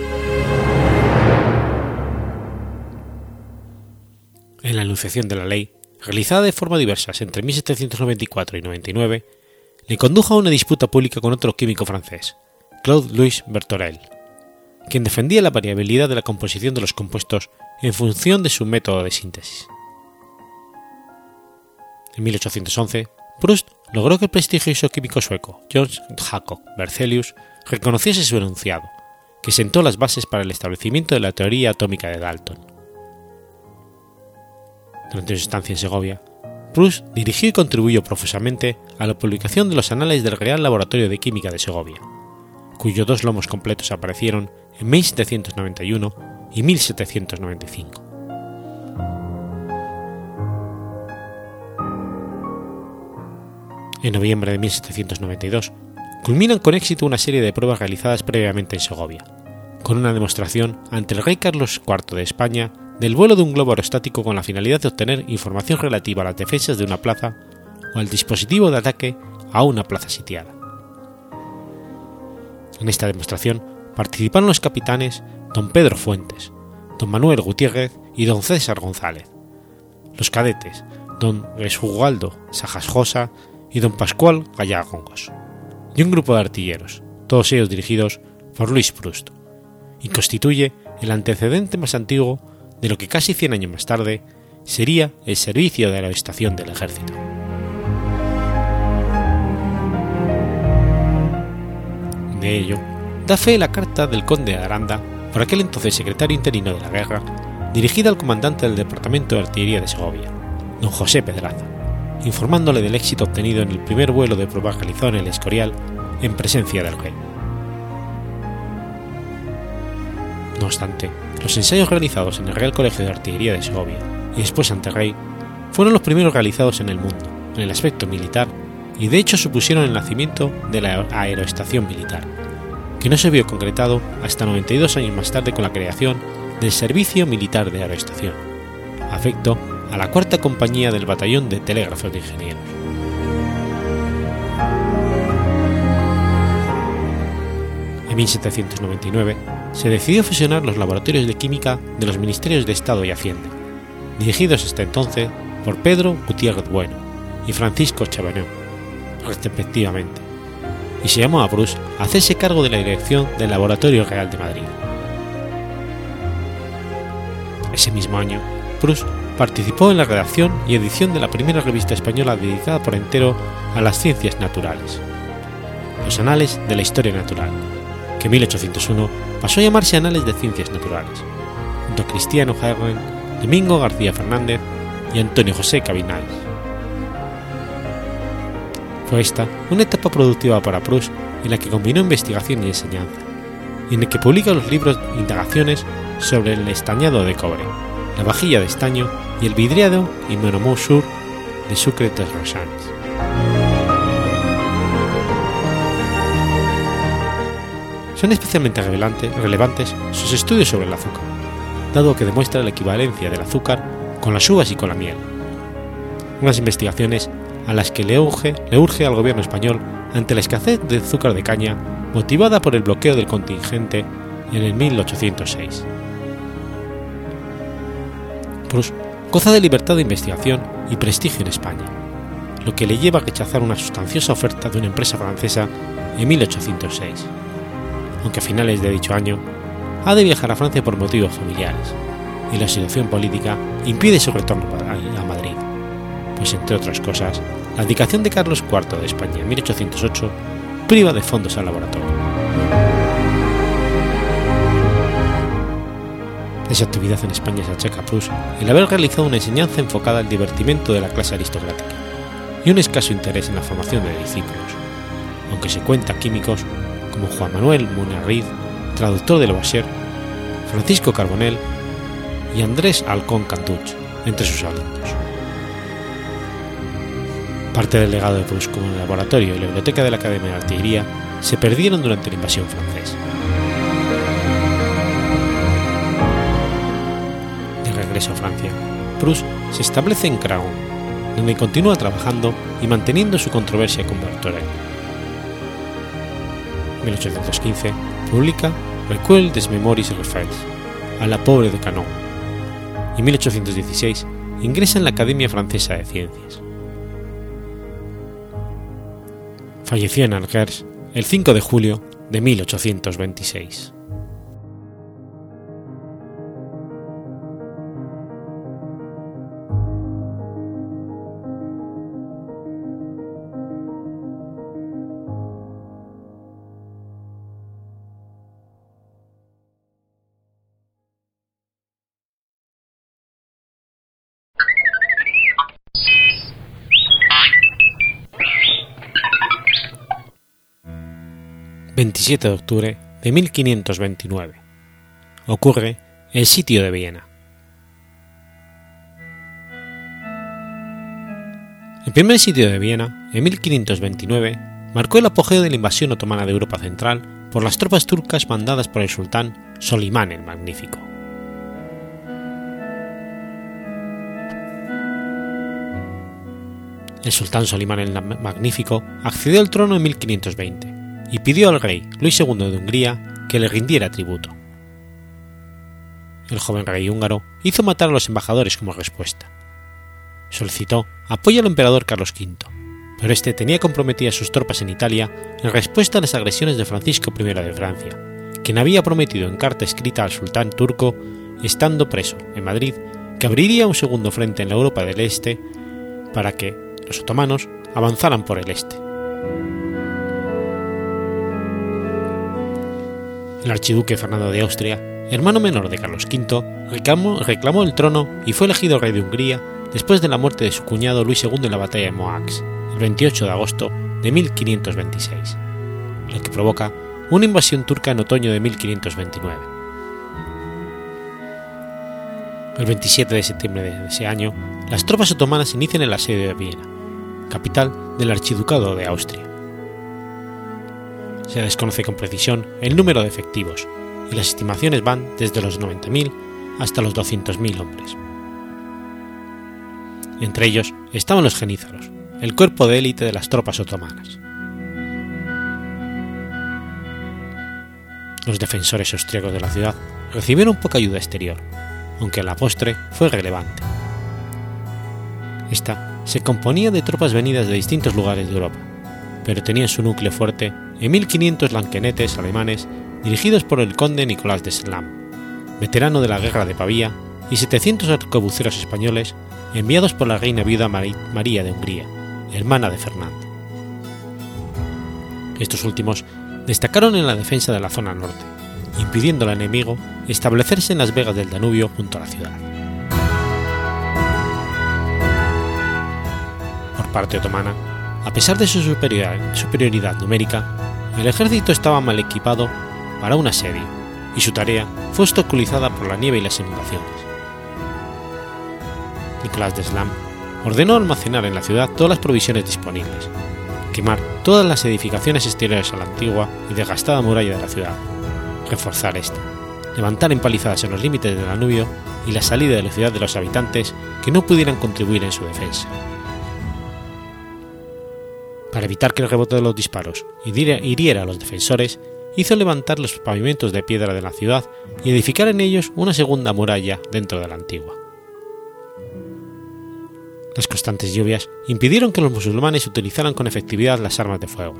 En la enunciación de la ley, realizada de forma diversa entre 1794 y 99, le condujo a una disputa pública con otro químico francés, Claude Louis Berthorel, quien defendía la variabilidad de la composición de los compuestos en función de su método de síntesis. En 1811, Proust logró que el prestigioso químico sueco George Jacob Berzelius reconociese su enunciado, que sentó las bases para el establecimiento de la teoría atómica de Dalton. Durante su estancia en Segovia, Proust dirigió y contribuyó profusamente a la publicación de los anales del Real Laboratorio de Química de Segovia, cuyos dos lomos completos aparecieron en 1791 y 1795. En noviembre de 1792, culminan con éxito una serie de pruebas realizadas previamente en Segovia, con una demostración ante el rey Carlos IV de España del vuelo de un globo aerostático con la finalidad de obtener información relativa a las defensas de una plaza o al dispositivo de ataque a una plaza sitiada. En esta demostración participaron los capitanes don Pedro Fuentes, don Manuel Gutiérrez y don César González, los cadetes don Esjugaldo Sajasjosa y don Pascual Gallagongos, y un grupo de artilleros, todos ellos dirigidos por Luis Proust, y constituye el antecedente más antiguo de lo que casi 100 años más tarde sería el servicio de la estación del ejército. De ello, da fe la carta del conde de Aranda, por aquel entonces secretario interino de la guerra, dirigida al comandante del Departamento de Artillería de Segovia, don José Pedraza, informándole del éxito obtenido en el primer vuelo de prueba realizado en el Escorial en presencia del rey. No obstante, los ensayos realizados en el Real Colegio de Artillería de Segovia y después ante rey fueron los primeros realizados en el mundo, en el aspecto militar, y de hecho supusieron el nacimiento de la aeroestación militar, que no se vio concretado hasta 92 años más tarde con la creación del Servicio Militar de Aeroestación, afecto a la cuarta compañía del Batallón de Telégrafos de Ingenieros. En 1799 se decidió fusionar los laboratorios de química de los Ministerios de Estado y Hacienda, dirigidos hasta entonces por Pedro Gutiérrez Bueno y Francisco Chabaneu, respectivamente, y se llamó a Bruce a hacerse cargo de la dirección del Laboratorio Real de Madrid. Ese mismo año, Proust participó en la redacción y edición de la primera revista española dedicada por entero a las ciencias naturales, los Anales de la Historia Natural, en 1801 pasó a llamarse Anales de Ciencias Naturales, junto a Cristiano Herren, Domingo García Fernández y Antonio José Cabinales. Fue esta una etapa productiva para Proust en la que combinó investigación y enseñanza, y en el que publica los libros Indagaciones sobre el estañado de cobre, la vajilla de estaño y el vidriado y Monomou Sur de Sucre de Son especialmente relevantes sus estudios sobre el azúcar, dado que demuestra la equivalencia del azúcar con las uvas y con la miel. Unas investigaciones a las que le urge, le urge al gobierno español ante la escasez de azúcar de caña motivada por el bloqueo del contingente en el 1806. Proust goza de libertad de investigación y prestigio en España, lo que le lleva a rechazar una sustanciosa oferta de una empresa francesa en 1806, aunque a finales de dicho año ha de viajar a Francia por motivos familiares, y la situación política impide su retorno a Madrid, pues entre otras cosas, la abdicación de Carlos IV de España en 1808 priva de fondos al laboratorio. Esa actividad en España se achaca a Proust el haber realizado una enseñanza enfocada al divertimento de la clase aristocrática y un escaso interés en la formación de discípulos, aunque se cuenta químicos como Juan Manuel Munarriz, traductor de Lavoisier, Francisco Carbonell y Andrés Alcón Cantuch entre sus alumnos. Parte del legado de Proust como el laboratorio y la biblioteca de la Academia de Artillería se perdieron durante la invasión francesa. De regreso a Francia, Proust se establece en Craon, donde continúa trabajando y manteniendo su controversia con Berthollet. En 1815 publica Recueil des Memories Refels, a la pobre de Canon, y en 1816 ingresa en la Academia Francesa de Ciencias. Falleció en Angers el 5 de julio de 1826. 27 de octubre de 1529. Ocurre el sitio de Viena. El primer sitio de Viena, en 1529, marcó el apogeo de la invasión otomana de Europa Central por las tropas turcas mandadas por el sultán Solimán el Magnífico. El sultán Solimán el Magnífico accedió al trono en 1520 y pidió al rey Luis II de Hungría que le rindiera tributo. El joven rey húngaro hizo matar a los embajadores como respuesta. Solicitó apoyo al emperador Carlos V, pero este tenía comprometidas sus tropas en Italia en respuesta a las agresiones de Francisco I de Francia, quien había prometido en carta escrita al sultán turco, estando preso en Madrid, que abriría un segundo frente en la Europa del Este para que los otomanos avanzaran por el este. El archiduque Fernando de Austria, hermano menor de Carlos V, reclamó, el trono y fue elegido rey de Hungría después de la muerte de su cuñado Luis II en la batalla de Moax, el 28 de agosto de 1526, lo que provoca una invasión turca en otoño de 1529. El 27 de septiembre de ese año, las tropas otomanas inician el asedio de Viena, capital del Archiducado de Austria se desconoce con precisión el número de efectivos, y las estimaciones van desde los 90.000 hasta los 200.000 hombres. Entre ellos estaban los genízaros, el cuerpo de élite de las tropas otomanas. Los defensores austriacos de la ciudad recibieron poca ayuda exterior, aunque a la postre fue relevante. Esta se componía de tropas venidas de distintos lugares de Europa, pero tenía su núcleo fuerte en 1500 lanquenetes alemanes dirigidos por el conde Nicolás de Slam, veterano de la guerra de Pavía, y 700 arcabuceros españoles enviados por la reina viuda María de Hungría, hermana de Fernando. Estos últimos destacaron en la defensa de la zona norte, impidiendo al enemigo establecerse en las vegas del Danubio junto a la ciudad. Por parte otomana, a pesar de su superioridad numérica, el ejército estaba mal equipado para un asedio y su tarea fue obstaculizada por la nieve y las inundaciones. Nicolás de Slam ordenó almacenar en la ciudad todas las provisiones disponibles, quemar todas las edificaciones exteriores a la antigua y desgastada muralla de la ciudad, reforzar esta, levantar empalizadas en los límites del Danubio y la salida de la ciudad de los habitantes que no pudieran contribuir en su defensa para evitar que el rebote de los disparos hiriera a los defensores, hizo levantar los pavimentos de piedra de la ciudad y edificar en ellos una segunda muralla dentro de la antigua. Las constantes lluvias impidieron que los musulmanes utilizaran con efectividad las armas de fuego,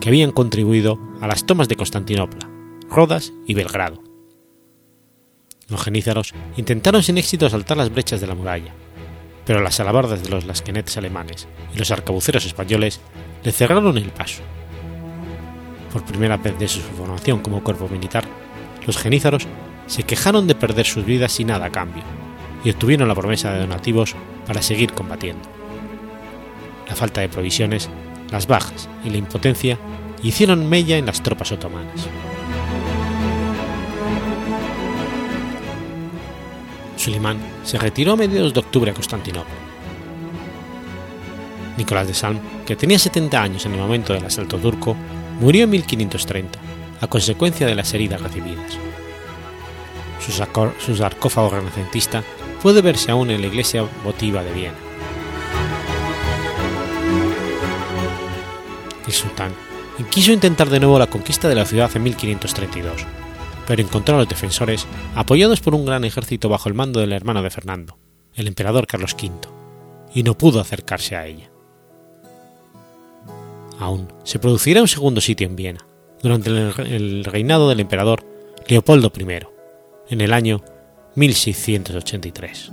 que habían contribuido a las tomas de Constantinopla, Rodas y Belgrado. Los genízaros intentaron sin éxito asaltar las brechas de la muralla, pero las alabardas de los lasquenetes alemanes y los arcabuceros españoles le cerraron el paso. Por primera vez desde su formación como cuerpo militar, los genízaros se quejaron de perder sus vidas sin nada a cambio y obtuvieron la promesa de donativos para seguir combatiendo. La falta de provisiones, las bajas y la impotencia hicieron mella en las tropas otomanas. Sulimán se retiró a mediados de octubre a Constantinopla. Nicolás de Salm, que tenía 70 años en el momento del asalto turco, murió en 1530, a consecuencia de las heridas recibidas. Su, sarcófago renacentista puede verse aún en la iglesia votiva de Viena. El sultán quiso intentar de nuevo la conquista de la ciudad en 1532, pero encontró a los defensores apoyados por un gran ejército bajo el mando del hermano de Fernando, el emperador Carlos V, y no pudo acercarse a ella. Aún se producirá un segundo sitio en Viena, durante el reinado del emperador Leopoldo I, en el año 1683.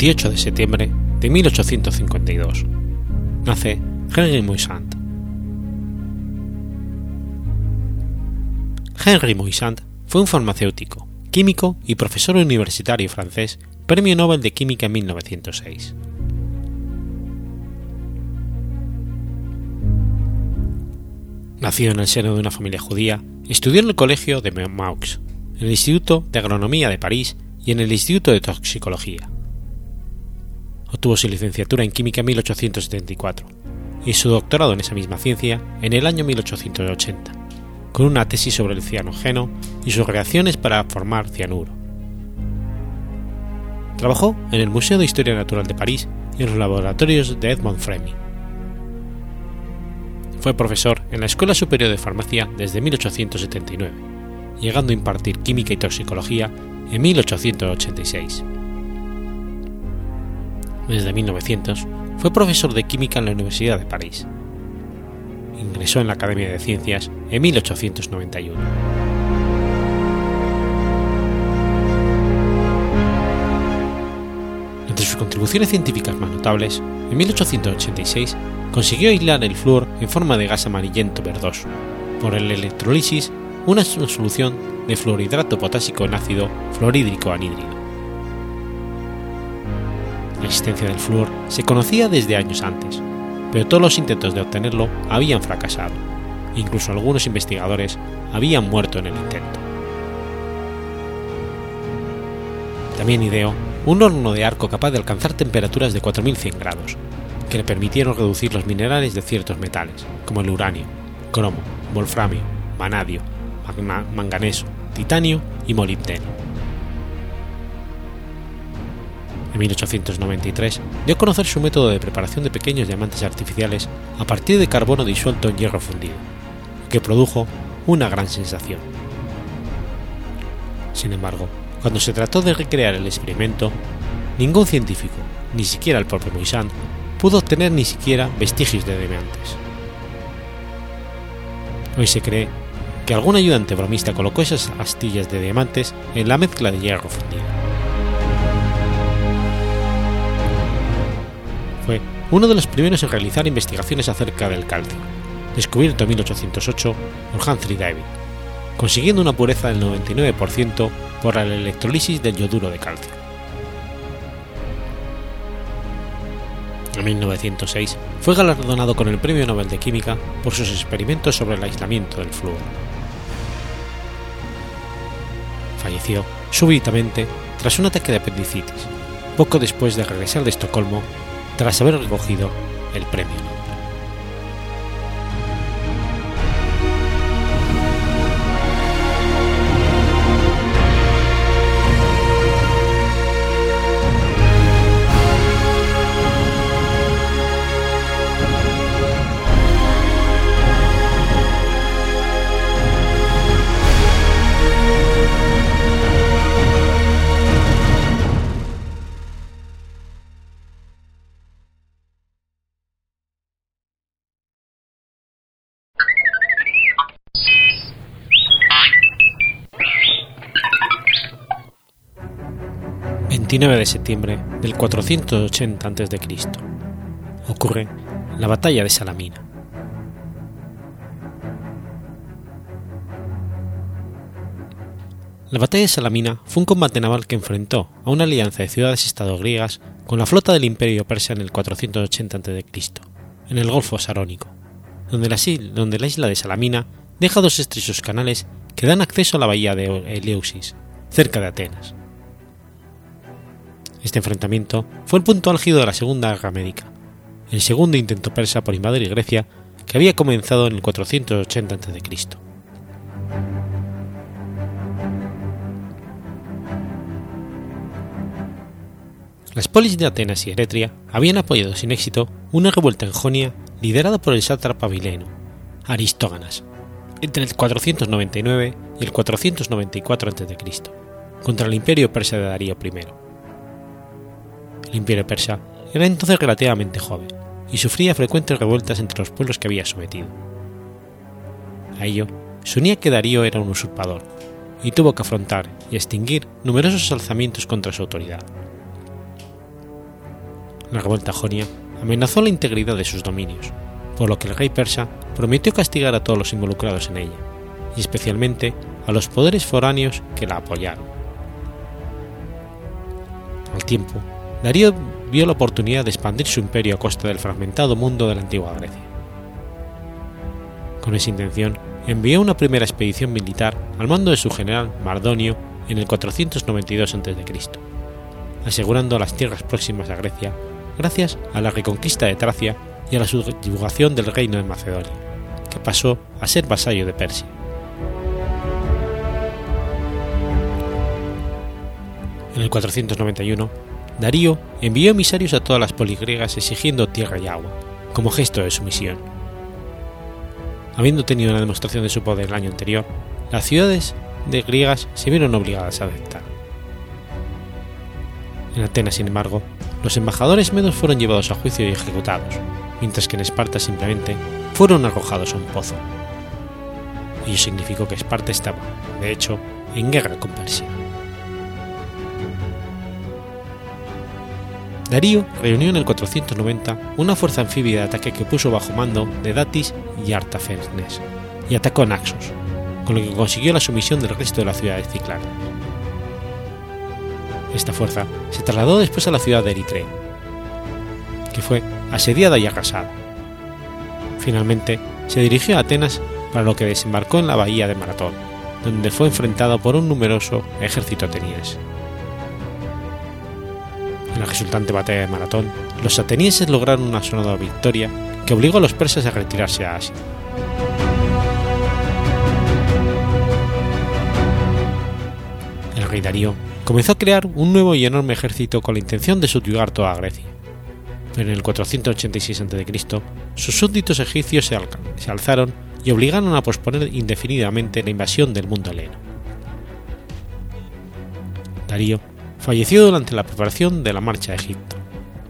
28 de septiembre de 1852. Nace Henry Moisant. Henry Moisant fue un farmacéutico, químico y profesor universitario francés, Premio Nobel de Química en 1906. Nacido en el seno de una familia judía, estudió en el colegio de Maux, en el Instituto de Agronomía de París y en el Instituto de Toxicología. Obtuvo su licenciatura en química en 1874 y su doctorado en esa misma ciencia en el año 1880, con una tesis sobre el cianogeno y sus reacciones para formar cianuro. Trabajó en el Museo de Historia Natural de París y en los laboratorios de Edmond Fleming. Fue profesor en la Escuela Superior de Farmacia desde 1879, llegando a impartir química y toxicología en 1886 desde 1900, fue profesor de química en la Universidad de París. Ingresó en la Academia de Ciencias en 1891. Entre sus contribuciones científicas más notables, en 1886 consiguió aislar el flúor en forma de gas amarillento verdoso, por el electrolisis una solución de fluorhidrato potásico en ácido fluorhídrico anhídrido. La existencia del flúor se conocía desde años antes, pero todos los intentos de obtenerlo habían fracasado. Incluso algunos investigadores habían muerto en el intento. También ideó un horno de arco capaz de alcanzar temperaturas de 4100 grados, que le permitieron reducir los minerales de ciertos metales, como el uranio, cromo, wolframio, vanadio, manganeso, titanio y molibdeno. En 1893 dio a conocer su método de preparación de pequeños diamantes artificiales a partir de carbono disuelto en hierro fundido, que produjo una gran sensación. Sin embargo, cuando se trató de recrear el experimento, ningún científico, ni siquiera el propio Moisant, pudo obtener ni siquiera vestigios de diamantes. Hoy se cree que algún ayudante bromista colocó esas astillas de diamantes en la mezcla de hierro fundido. Uno de los primeros en realizar investigaciones acerca del calcio, descubierto en 1808 por Humphrey Davy, consiguiendo una pureza del 99% por la electrolisis del yoduro de calcio. En 1906 fue galardonado con el Premio Nobel de Química por sus experimentos sobre el aislamiento del flúor. Falleció súbitamente tras un ataque de apendicitis, poco después de regresar de Estocolmo tras haber recogido el premio. 29 de septiembre del 480 a.C. ocurre la batalla de Salamina. La batalla de Salamina fue un combate naval que enfrentó a una alianza de ciudades-estado griegas con la flota del Imperio persa en el 480 a.C., en el Golfo Sarónico, donde la, donde la isla de Salamina deja dos estrechos canales que dan acceso a la bahía de Eleusis, cerca de Atenas. Este enfrentamiento fue el punto álgido de la Segunda Guerra Médica, el segundo intento persa por invadir Grecia que había comenzado en el 480 a.C. Las polis de Atenas y Eretria habían apoyado sin éxito una revuelta en Jonia liderada por el sátrapa vileno, Aristóganas, entre el 499 y el 494 a.C., contra el imperio persa de Darío I el imperio persa era entonces relativamente joven y sufría frecuentes revueltas entre los pueblos que había sometido. A ello se unía que Darío era un usurpador y tuvo que afrontar y extinguir numerosos alzamientos contra su autoridad. La revuelta jonia amenazó la integridad de sus dominios, por lo que el rey persa prometió castigar a todos los involucrados en ella, y especialmente a los poderes foráneos que la apoyaron. Al tiempo, Darío vio la oportunidad de expandir su imperio a costa del fragmentado mundo de la antigua Grecia. Con esa intención, envió una primera expedición militar al mando de su general Mardonio en el 492 a.C., asegurando las tierras próximas a Grecia gracias a la reconquista de Tracia y a la subjugación del reino de Macedonia, que pasó a ser vasallo de Persia. En el 491, Darío envió emisarios a todas las poligriegas exigiendo tierra y agua, como gesto de sumisión. Habiendo tenido una demostración de su poder el año anterior, las ciudades de griegas se vieron obligadas a aceptar. En Atenas, sin embargo, los embajadores medos fueron llevados a juicio y ejecutados, mientras que en Esparta simplemente fueron arrojados a un pozo. Ello significó que Esparta estaba, de hecho, en guerra con Persia. Darío reunió en el 490 una fuerza anfibia de ataque que puso bajo mando de Datis y Artafernes y atacó a Naxos, con lo que consiguió la sumisión del resto de la ciudad de Ciclana. Esta fuerza se trasladó después a la ciudad de Eritrea, que fue asediada y arrasada. Finalmente, se dirigió a Atenas para lo que desembarcó en la bahía de Maratón, donde fue enfrentado por un numeroso ejército ateniense. En la resultante batalla de Maratón, los atenienses lograron una sonada victoria que obligó a los persas a retirarse a Asia. El rey Darío comenzó a crear un nuevo y enorme ejército con la intención de subyugar toda Grecia. Pero en el 486 a.C., sus súbditos egipcios se, alzaron y obligaron a posponer indefinidamente la invasión del mundo heleno. Darío falleció durante la preparación de la marcha a Egipto,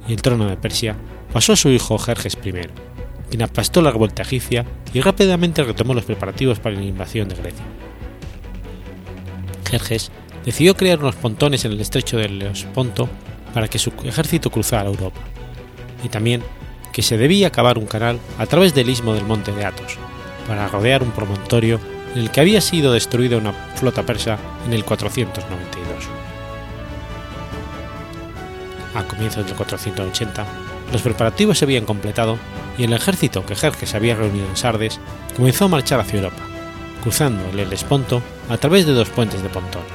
y el trono de Persia pasó a su hijo Jerjes I, quien aplastó la revuelta egipcia y rápidamente retomó los preparativos para la invasión de Grecia. Jerjes decidió crear unos pontones en el estrecho del Leosponto para que su ejército cruzara Europa, y también que se debía cavar un canal a través del istmo del monte de Athos, para rodear un promontorio en el que había sido destruida una flota persa en el 492. A comienzos del 480, los preparativos se habían completado y el ejército que Jerjes había reunido en Sardes comenzó a marchar hacia Europa, cruzando el Helesponto a través de dos puentes de pontones.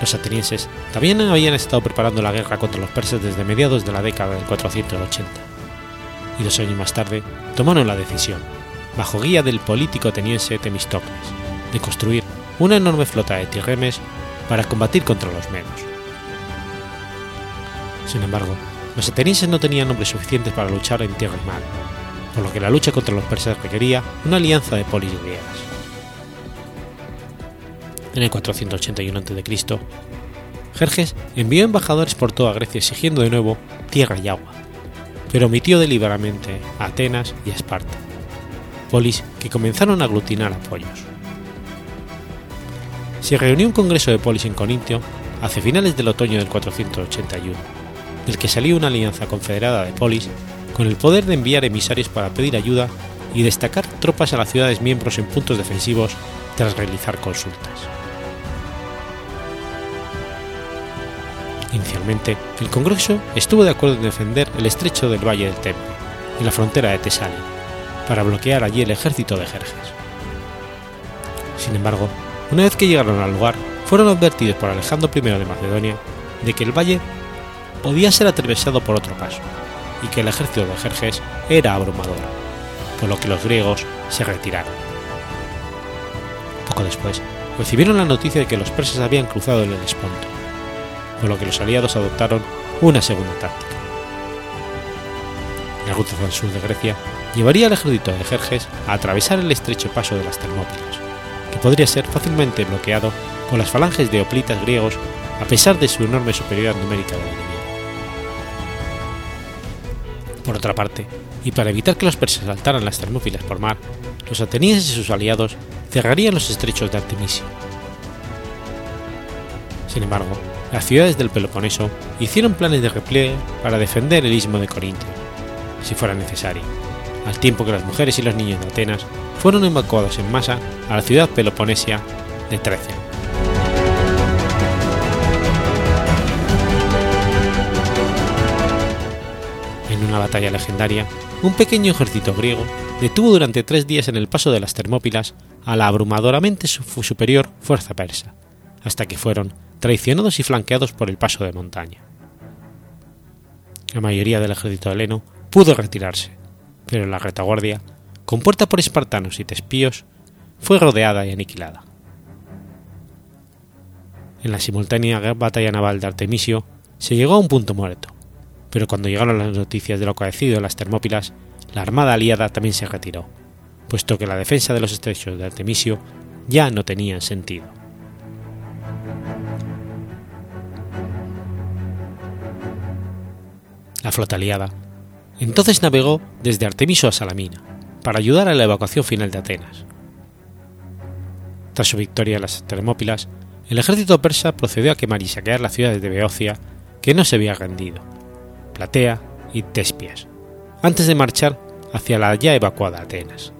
Los atenienses también habían estado preparando la guerra contra los persas desde mediados de la década del 480, y dos años más tarde tomaron la decisión, bajo guía del político ateniense Temistocles, de construir una enorme flota de tirremes para combatir contra los medos. Sin embargo, los atenienses no tenían hombres suficientes para luchar en tierra y mar, por lo que la lucha contra los persas requería una alianza de polis griegas. En el 481 a.C., Jerjes envió embajadores por toda Grecia exigiendo de nuevo tierra y agua, pero omitió deliberadamente a Atenas y a Esparta, polis que comenzaron a aglutinar apoyos. Se reunió un congreso de polis en Corintio hacia finales del otoño del 481, del que salió una alianza confederada de polis con el poder de enviar emisarios para pedir ayuda y destacar tropas a las ciudades miembros en puntos defensivos tras realizar consultas. Inicialmente, el Congreso estuvo de acuerdo en defender el estrecho del Valle del Tempe, en la frontera de Tesalia, para bloquear allí el ejército de Jerjes. Sin embargo, una vez que llegaron al lugar, fueron advertidos por Alejandro I de Macedonia de que el valle podía ser atravesado por otro paso, y que el ejército de Jerjes era abrumador, por lo que los griegos se retiraron. Poco después, recibieron la noticia de que los persas habían cruzado el Helesponto, por lo que los aliados adoptaron una segunda táctica. La ruta hacia el sur de Grecia llevaría al ejército de Jerjes a atravesar el estrecho paso de las Termópilas, que podría ser fácilmente bloqueado por las falanges de hoplitas griegos a pesar de su enorme superioridad numérica del enemigo. Por otra parte, y para evitar que los persas saltaran las Termópilas por mar, los atenienses y sus aliados cerrarían los estrechos de Artemisio. Sin embargo, las ciudades del Peloponeso hicieron planes de repliegue para defender el istmo de Corintio, si fuera necesario, al tiempo que las mujeres y los niños de Atenas fueron evacuados en masa a la ciudad peloponesia de Trecen. En una batalla legendaria, un pequeño ejército griego detuvo durante tres días en el paso de las Termópilas a la abrumadoramente superior fuerza persa, hasta que fueron traicionados y flanqueados por el paso de montaña. La mayoría del ejército heleno pudo retirarse, pero la retaguardia, compuesta por espartanos y tespíos, fue rodeada y aniquilada. En la simultánea batalla naval de Artemisio se llegó a un punto muerto, pero cuando llegaron las noticias de lo acontecido en las Termópilas, la armada aliada también se retiró, puesto que la defensa de los estrechos de Artemisio ya no tenía sentido. La flota aliada entonces navegó desde Artemiso a Salamina, para ayudar a la evacuación final de Atenas. Tras su victoria en las Termópilas, el ejército persa procedió a quemar y saquear las ciudades de Beocia, que no se había rendido, Platea y Tespias, antes de marchar hacia la ya evacuada Atenas.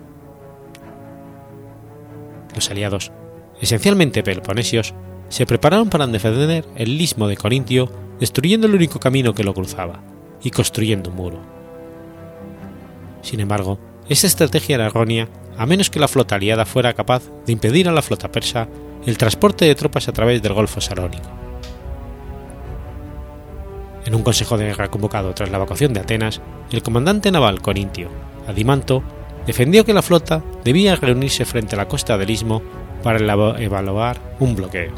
Los aliados, esencialmente peloponesios, se prepararon para defender el istmo de Corintio, destruyendo el único camino que lo cruzaba y construyendo un muro. Sin embargo, esta estrategia era errónea a menos que la flota aliada fuera capaz de impedir a la flota persa el transporte de tropas a través del Golfo Sarónico. En un consejo de guerra convocado tras la evacuación de Atenas, el comandante naval corintio, Adimanto, defendió que la flota debía reunirse frente a la costa del istmo para evaluar un bloqueo.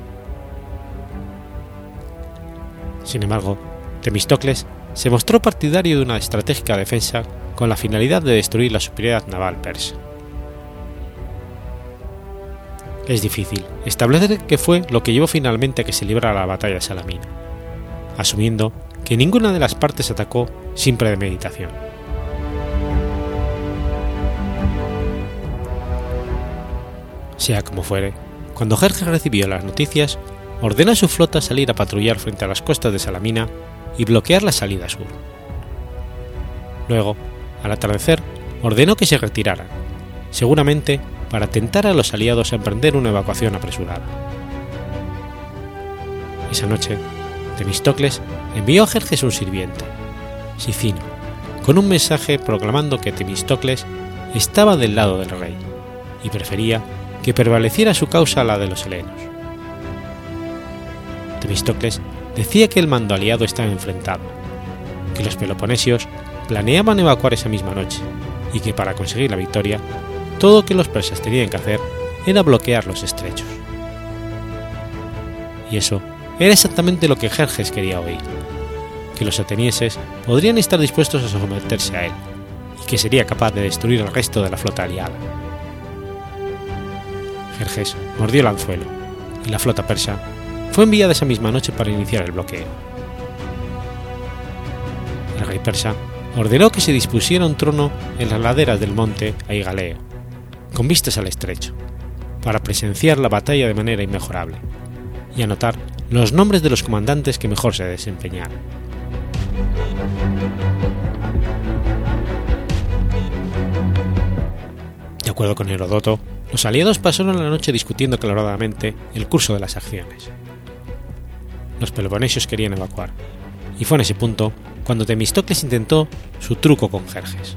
Sin embargo, Temistocles se mostró partidario de una estratégica defensa con la finalidad de destruir la superioridad naval persa. Es difícil establecer qué fue lo que llevó finalmente a que se librara la batalla de Salamina, asumiendo que ninguna de las partes atacó sin premeditación. Sea como fuere, cuando Jerjes recibió las noticias, ordenó a su flota salir a patrullar frente a las costas de Salamina y bloquear la salida sur. Luego, al atardecer, ordenó que se retiraran, seguramente para tentar a los aliados a emprender una evacuación apresurada. Esa noche, Temistocles envió a Jerjes un sirviente, Sicino, con un mensaje proclamando que Temistocles estaba del lado del rey y prefería que prevaleciera su causa a la de los helenos. Temistocles decía que el mando aliado estaba enfrentado, que los peloponesios planeaban evacuar esa misma noche y que para conseguir la victoria, todo lo que los persas tenían que hacer era bloquear los estrechos. Y eso era exactamente lo que Jerjes quería oír, que los atenienses podrían estar dispuestos a someterse a él y que sería capaz de destruir el resto de la flota aliada. Jerjes mordió el anzuelo y la flota persa fue enviada esa misma noche para iniciar el bloqueo. El rey persa ordenó que se dispusiera un trono en las laderas del monte Aigaleo, con vistas al estrecho, para presenciar la batalla de manera inmejorable y anotar los nombres de los comandantes que mejor se desempeñaran. De acuerdo con Herodoto, los aliados pasaron la noche discutiendo acaloradamente el curso de las acciones. Los peloponesios querían evacuar, y fue en ese punto cuando Temistocles intentó su truco con Jerjes.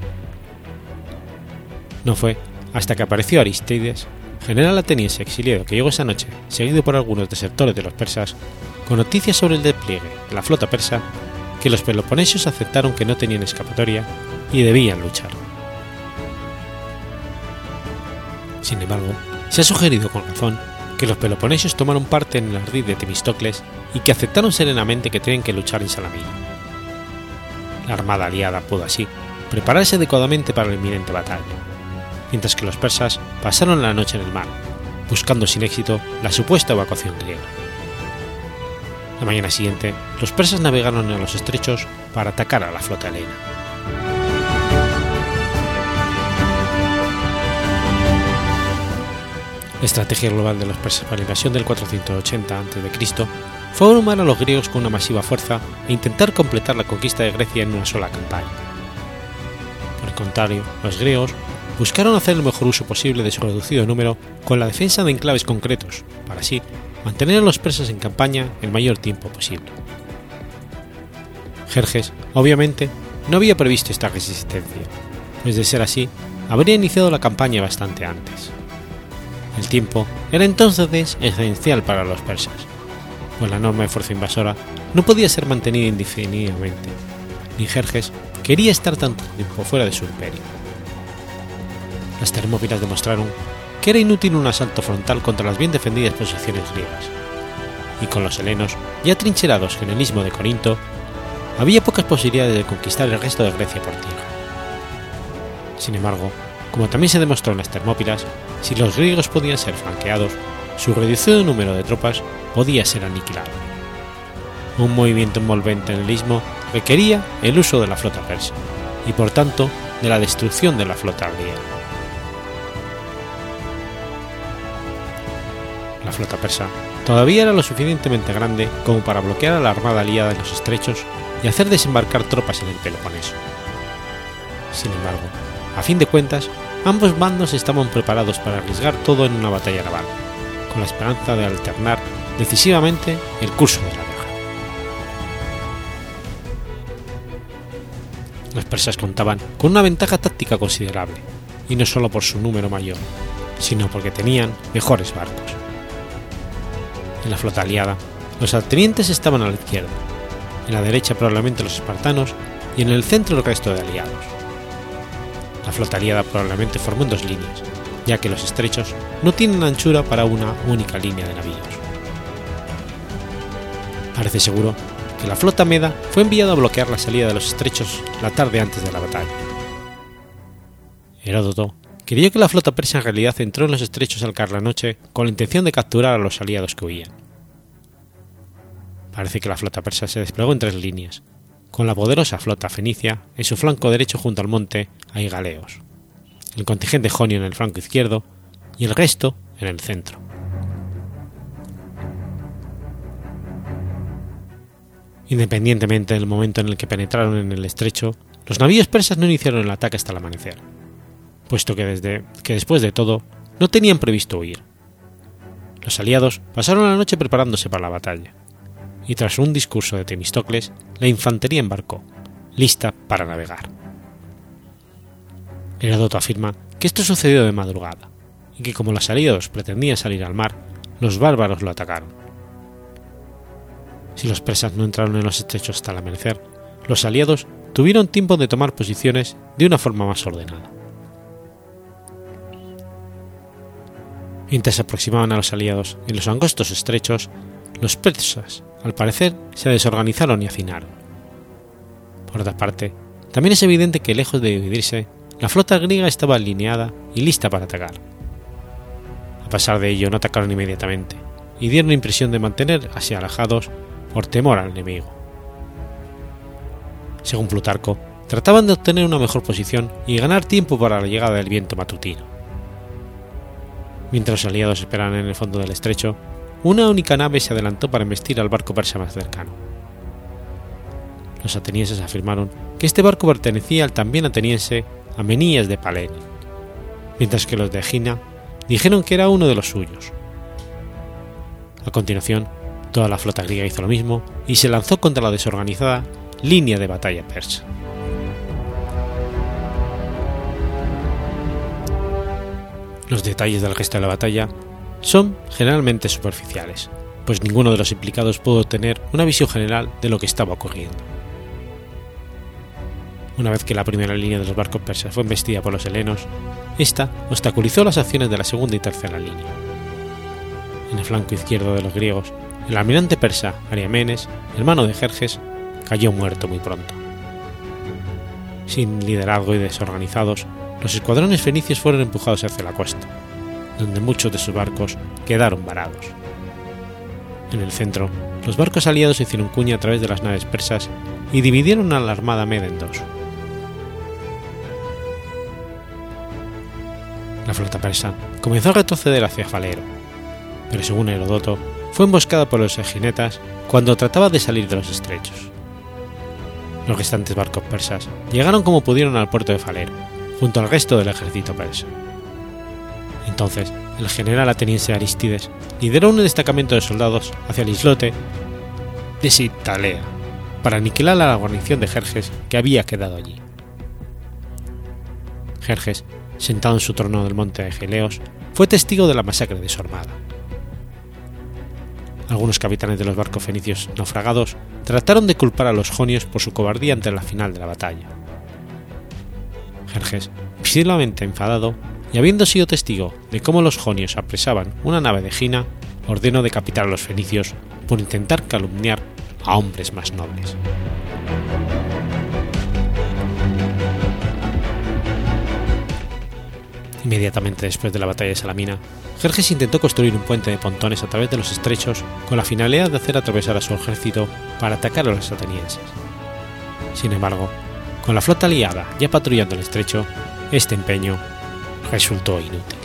No fue hasta que apareció Aristides, general ateniense exiliado que llegó esa noche, seguido por algunos desertores de los persas, con noticias sobre el despliegue de la flota persa, que los peloponesios aceptaron que no tenían escapatoria y debían luchar. Sin embargo, se ha sugerido con razón que los peloponesios tomaron parte en el ardid de Temistocles y que aceptaron serenamente que tenían que luchar en Salamina. La armada aliada pudo así prepararse adecuadamente para la inminente batalla, mientras que los persas pasaron la noche en el mar, buscando sin éxito la supuesta evacuación griega. La mañana siguiente, los persas navegaron en los estrechos para atacar a la flota helena. La estrategia global de los persas para la invasión del 480 a.C. fue abrumar a los griegos con una masiva fuerza e intentar completar la conquista de Grecia en una sola campaña. Por el contrario, los griegos buscaron hacer el mejor uso posible de su reducido número con la defensa de enclaves concretos, para así mantener a los persas en campaña el mayor tiempo posible. Jerjes, obviamente, no había previsto esta resistencia, pues de ser así, habría iniciado la campaña bastante antes. El tiempo era entonces esencial para los persas, pues la enorme fuerza invasora no podía ser mantenida indefinidamente, ni Jerjes quería estar tanto tiempo fuera de su imperio. Las termópilas demostraron que era inútil un asalto frontal contra las bien defendidas posiciones griegas, y con los helenos ya trincherados en el istmo de Corinto, había pocas posibilidades de conquistar el resto de Grecia por tierra. Sin embargo, como también se demostró en las Termópilas, si los griegos podían ser flanqueados, su reducido número de tropas podía ser aniquilado. Un movimiento envolvente en el istmo requería el uso de la flota persa, y por tanto de la destrucción de la flota griega. La flota persa todavía era lo suficientemente grande como para bloquear a la armada aliada en los estrechos y hacer desembarcar tropas en el Peloponeso. Sin embargo, a fin de cuentas, ambos bandos estaban preparados para arriesgar todo en una batalla naval, con la esperanza de alternar decisivamente el curso de la guerra. Los persas contaban con una ventaja táctica considerable, y no solo por su número mayor, sino porque tenían mejores barcos. En la flota aliada, los atenienses estaban a la izquierda, en la derecha probablemente los espartanos y en el centro el resto de aliados La flota aliada probablemente formó en dos líneas, ya que los estrechos no tienen anchura para una única línea de navíos. Parece seguro que la flota meda fue enviada a bloquear la salida de los estrechos la tarde antes de la batalla. Heródoto creyó que la flota persa en realidad entró en los estrechos al caer la noche con la intención de capturar a los aliados que huían. Parece que la flota persa se desplegó en tres líneas, con la poderosa flota fenicia en su flanco derecho junto al monte Aigaleos, el contingente jonio en el flanco izquierdo y el resto en el centro. Independientemente del momento en el que penetraron en el estrecho, los navíos persas no iniciaron el ataque hasta el amanecer, puesto que, desde, que después de todo no tenían previsto huir. Los aliados pasaron la noche preparándose para la batalla, y tras un discurso de Temistocles, la infantería embarcó, lista para navegar. Heródoto afirma que esto sucedió de madrugada, y que como los aliados pretendían salir al mar, los bárbaros lo atacaron. Si los persas no entraron en los estrechos hasta el amanecer, los aliados tuvieron tiempo de tomar posiciones de una forma más ordenada. Mientras se aproximaban a los aliados en los angostos estrechos, los persas, al parecer, se desorganizaron y hacinaron. Por otra parte, también es evidente que lejos de dividirse, la flota griega estaba alineada y lista para atacar. A pesar de ello, no atacaron inmediatamente y dieron la impresión de mantener así alejados por temor al enemigo. Según Plutarco, trataban de obtener una mejor posición y ganar tiempo para la llegada del viento matutino. Mientras los aliados esperaban en el fondo del estrecho, una única nave se adelantó para embestir al barco persa más cercano. Los atenienses afirmaron que este barco pertenecía al también ateniense Amenías de Paleni, mientras que los de Egina dijeron que era uno de los suyos. A continuación, toda la flota griega hizo lo mismo y se lanzó contra la desorganizada línea de batalla persa. Los detalles del resto de la batalla son generalmente superficiales, pues ninguno de los implicados pudo tener una visión general de lo que estaba ocurriendo. Una vez que la primera línea de los barcos persas fue embestida por los helenos, esta obstaculizó las acciones de la segunda y tercera línea. En el flanco izquierdo de los griegos, el almirante persa Ariamenes, hermano de Jerjes, cayó muerto muy pronto. Sin liderazgo y desorganizados, los escuadrones fenicios fueron empujados hacia la costa, donde muchos de sus barcos quedaron varados. En el centro, los barcos aliados hicieron cuña a través de las naves persas y dividieron a la armada Meda en dos. La flota persa comenzó a retroceder hacia Falero, pero según Herodoto, fue emboscada por los eginetas cuando trataba de salir de los estrechos. Los restantes barcos persas llegaron como pudieron al puerto de Falero, junto al resto del ejército persa. Entonces, el general ateniense Aristides lideró un destacamento de soldados hacia el islote de Sitalea para aniquilar a la guarnición de Jerjes que había quedado allí. Jerjes, sentado en su trono del monte Egeleos, fue testigo de la masacre de su armada. Algunos capitanes de los barcos fenicios naufragados trataron de culpar a los jonios por su cobardía ante la final de la batalla. Jerjes, visiblemente enfadado, y habiendo sido testigo de cómo los jonios apresaban una nave de Gina, ordenó decapitar a los fenicios por intentar calumniar a hombres más nobles. Inmediatamente después de la batalla de Salamina, Jerjes intentó construir un puente de pontones a través de los estrechos con la finalidad de hacer atravesar a su ejército para atacar a los atenienses. Sin embargo, con la flota aliada ya patrullando el estrecho, este empeño resultó inútil.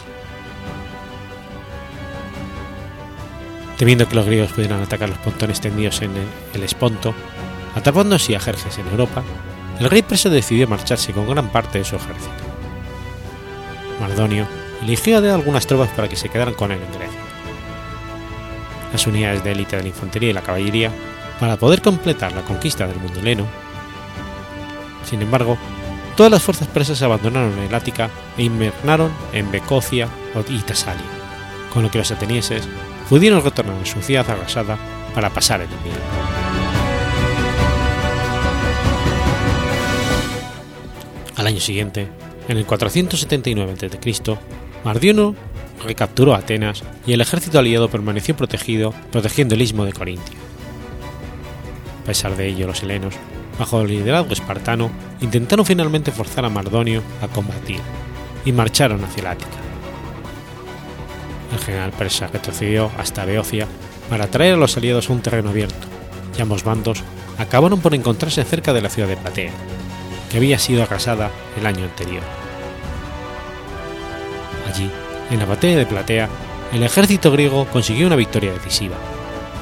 Temiendo que los griegos pudieran atacar los pontones tendidos en el Esponto, atrapando así a Jerjes en Europa, el rey persa decidió marcharse con gran parte de su ejército. Mardonio eligió algunas tropas para que se quedaran con él en Grecia. Las unidades de élite de la infantería y la caballería, para poder completar la conquista del mundo heleno. Sin embargo, todas las fuerzas persas abandonaron el Ática e invernaron en Becocia y Tesalia, con lo que los atenienses pudieron retornar a su ciudad arrasada para pasar el invierno. Al año siguiente, En el 479 a.C., Mardiono recapturó Atenas y el ejército aliado permaneció protegido, protegiendo el istmo de Corintio. A pesar de ello, los helenos, bajo el liderazgo espartano, intentaron finalmente forzar a Mardonio a combatir y marcharon hacia el Ática. El general persa retrocedió hasta Beocia para traer a los aliados a un terreno abierto, y ambos bandos acabaron por encontrarse cerca de la ciudad de Platea, que había sido arrasada el año anterior. Allí, en la batalla de Platea, el ejército griego consiguió una victoria decisiva,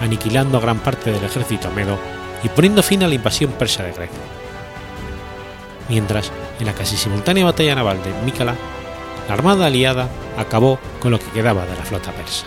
aniquilando a gran parte del ejército medo y poniendo fin a la invasión persa de Grecia. Mientras, en la casi simultánea batalla naval de Mícala, la armada aliada acabó con lo que quedaba de la flota persa.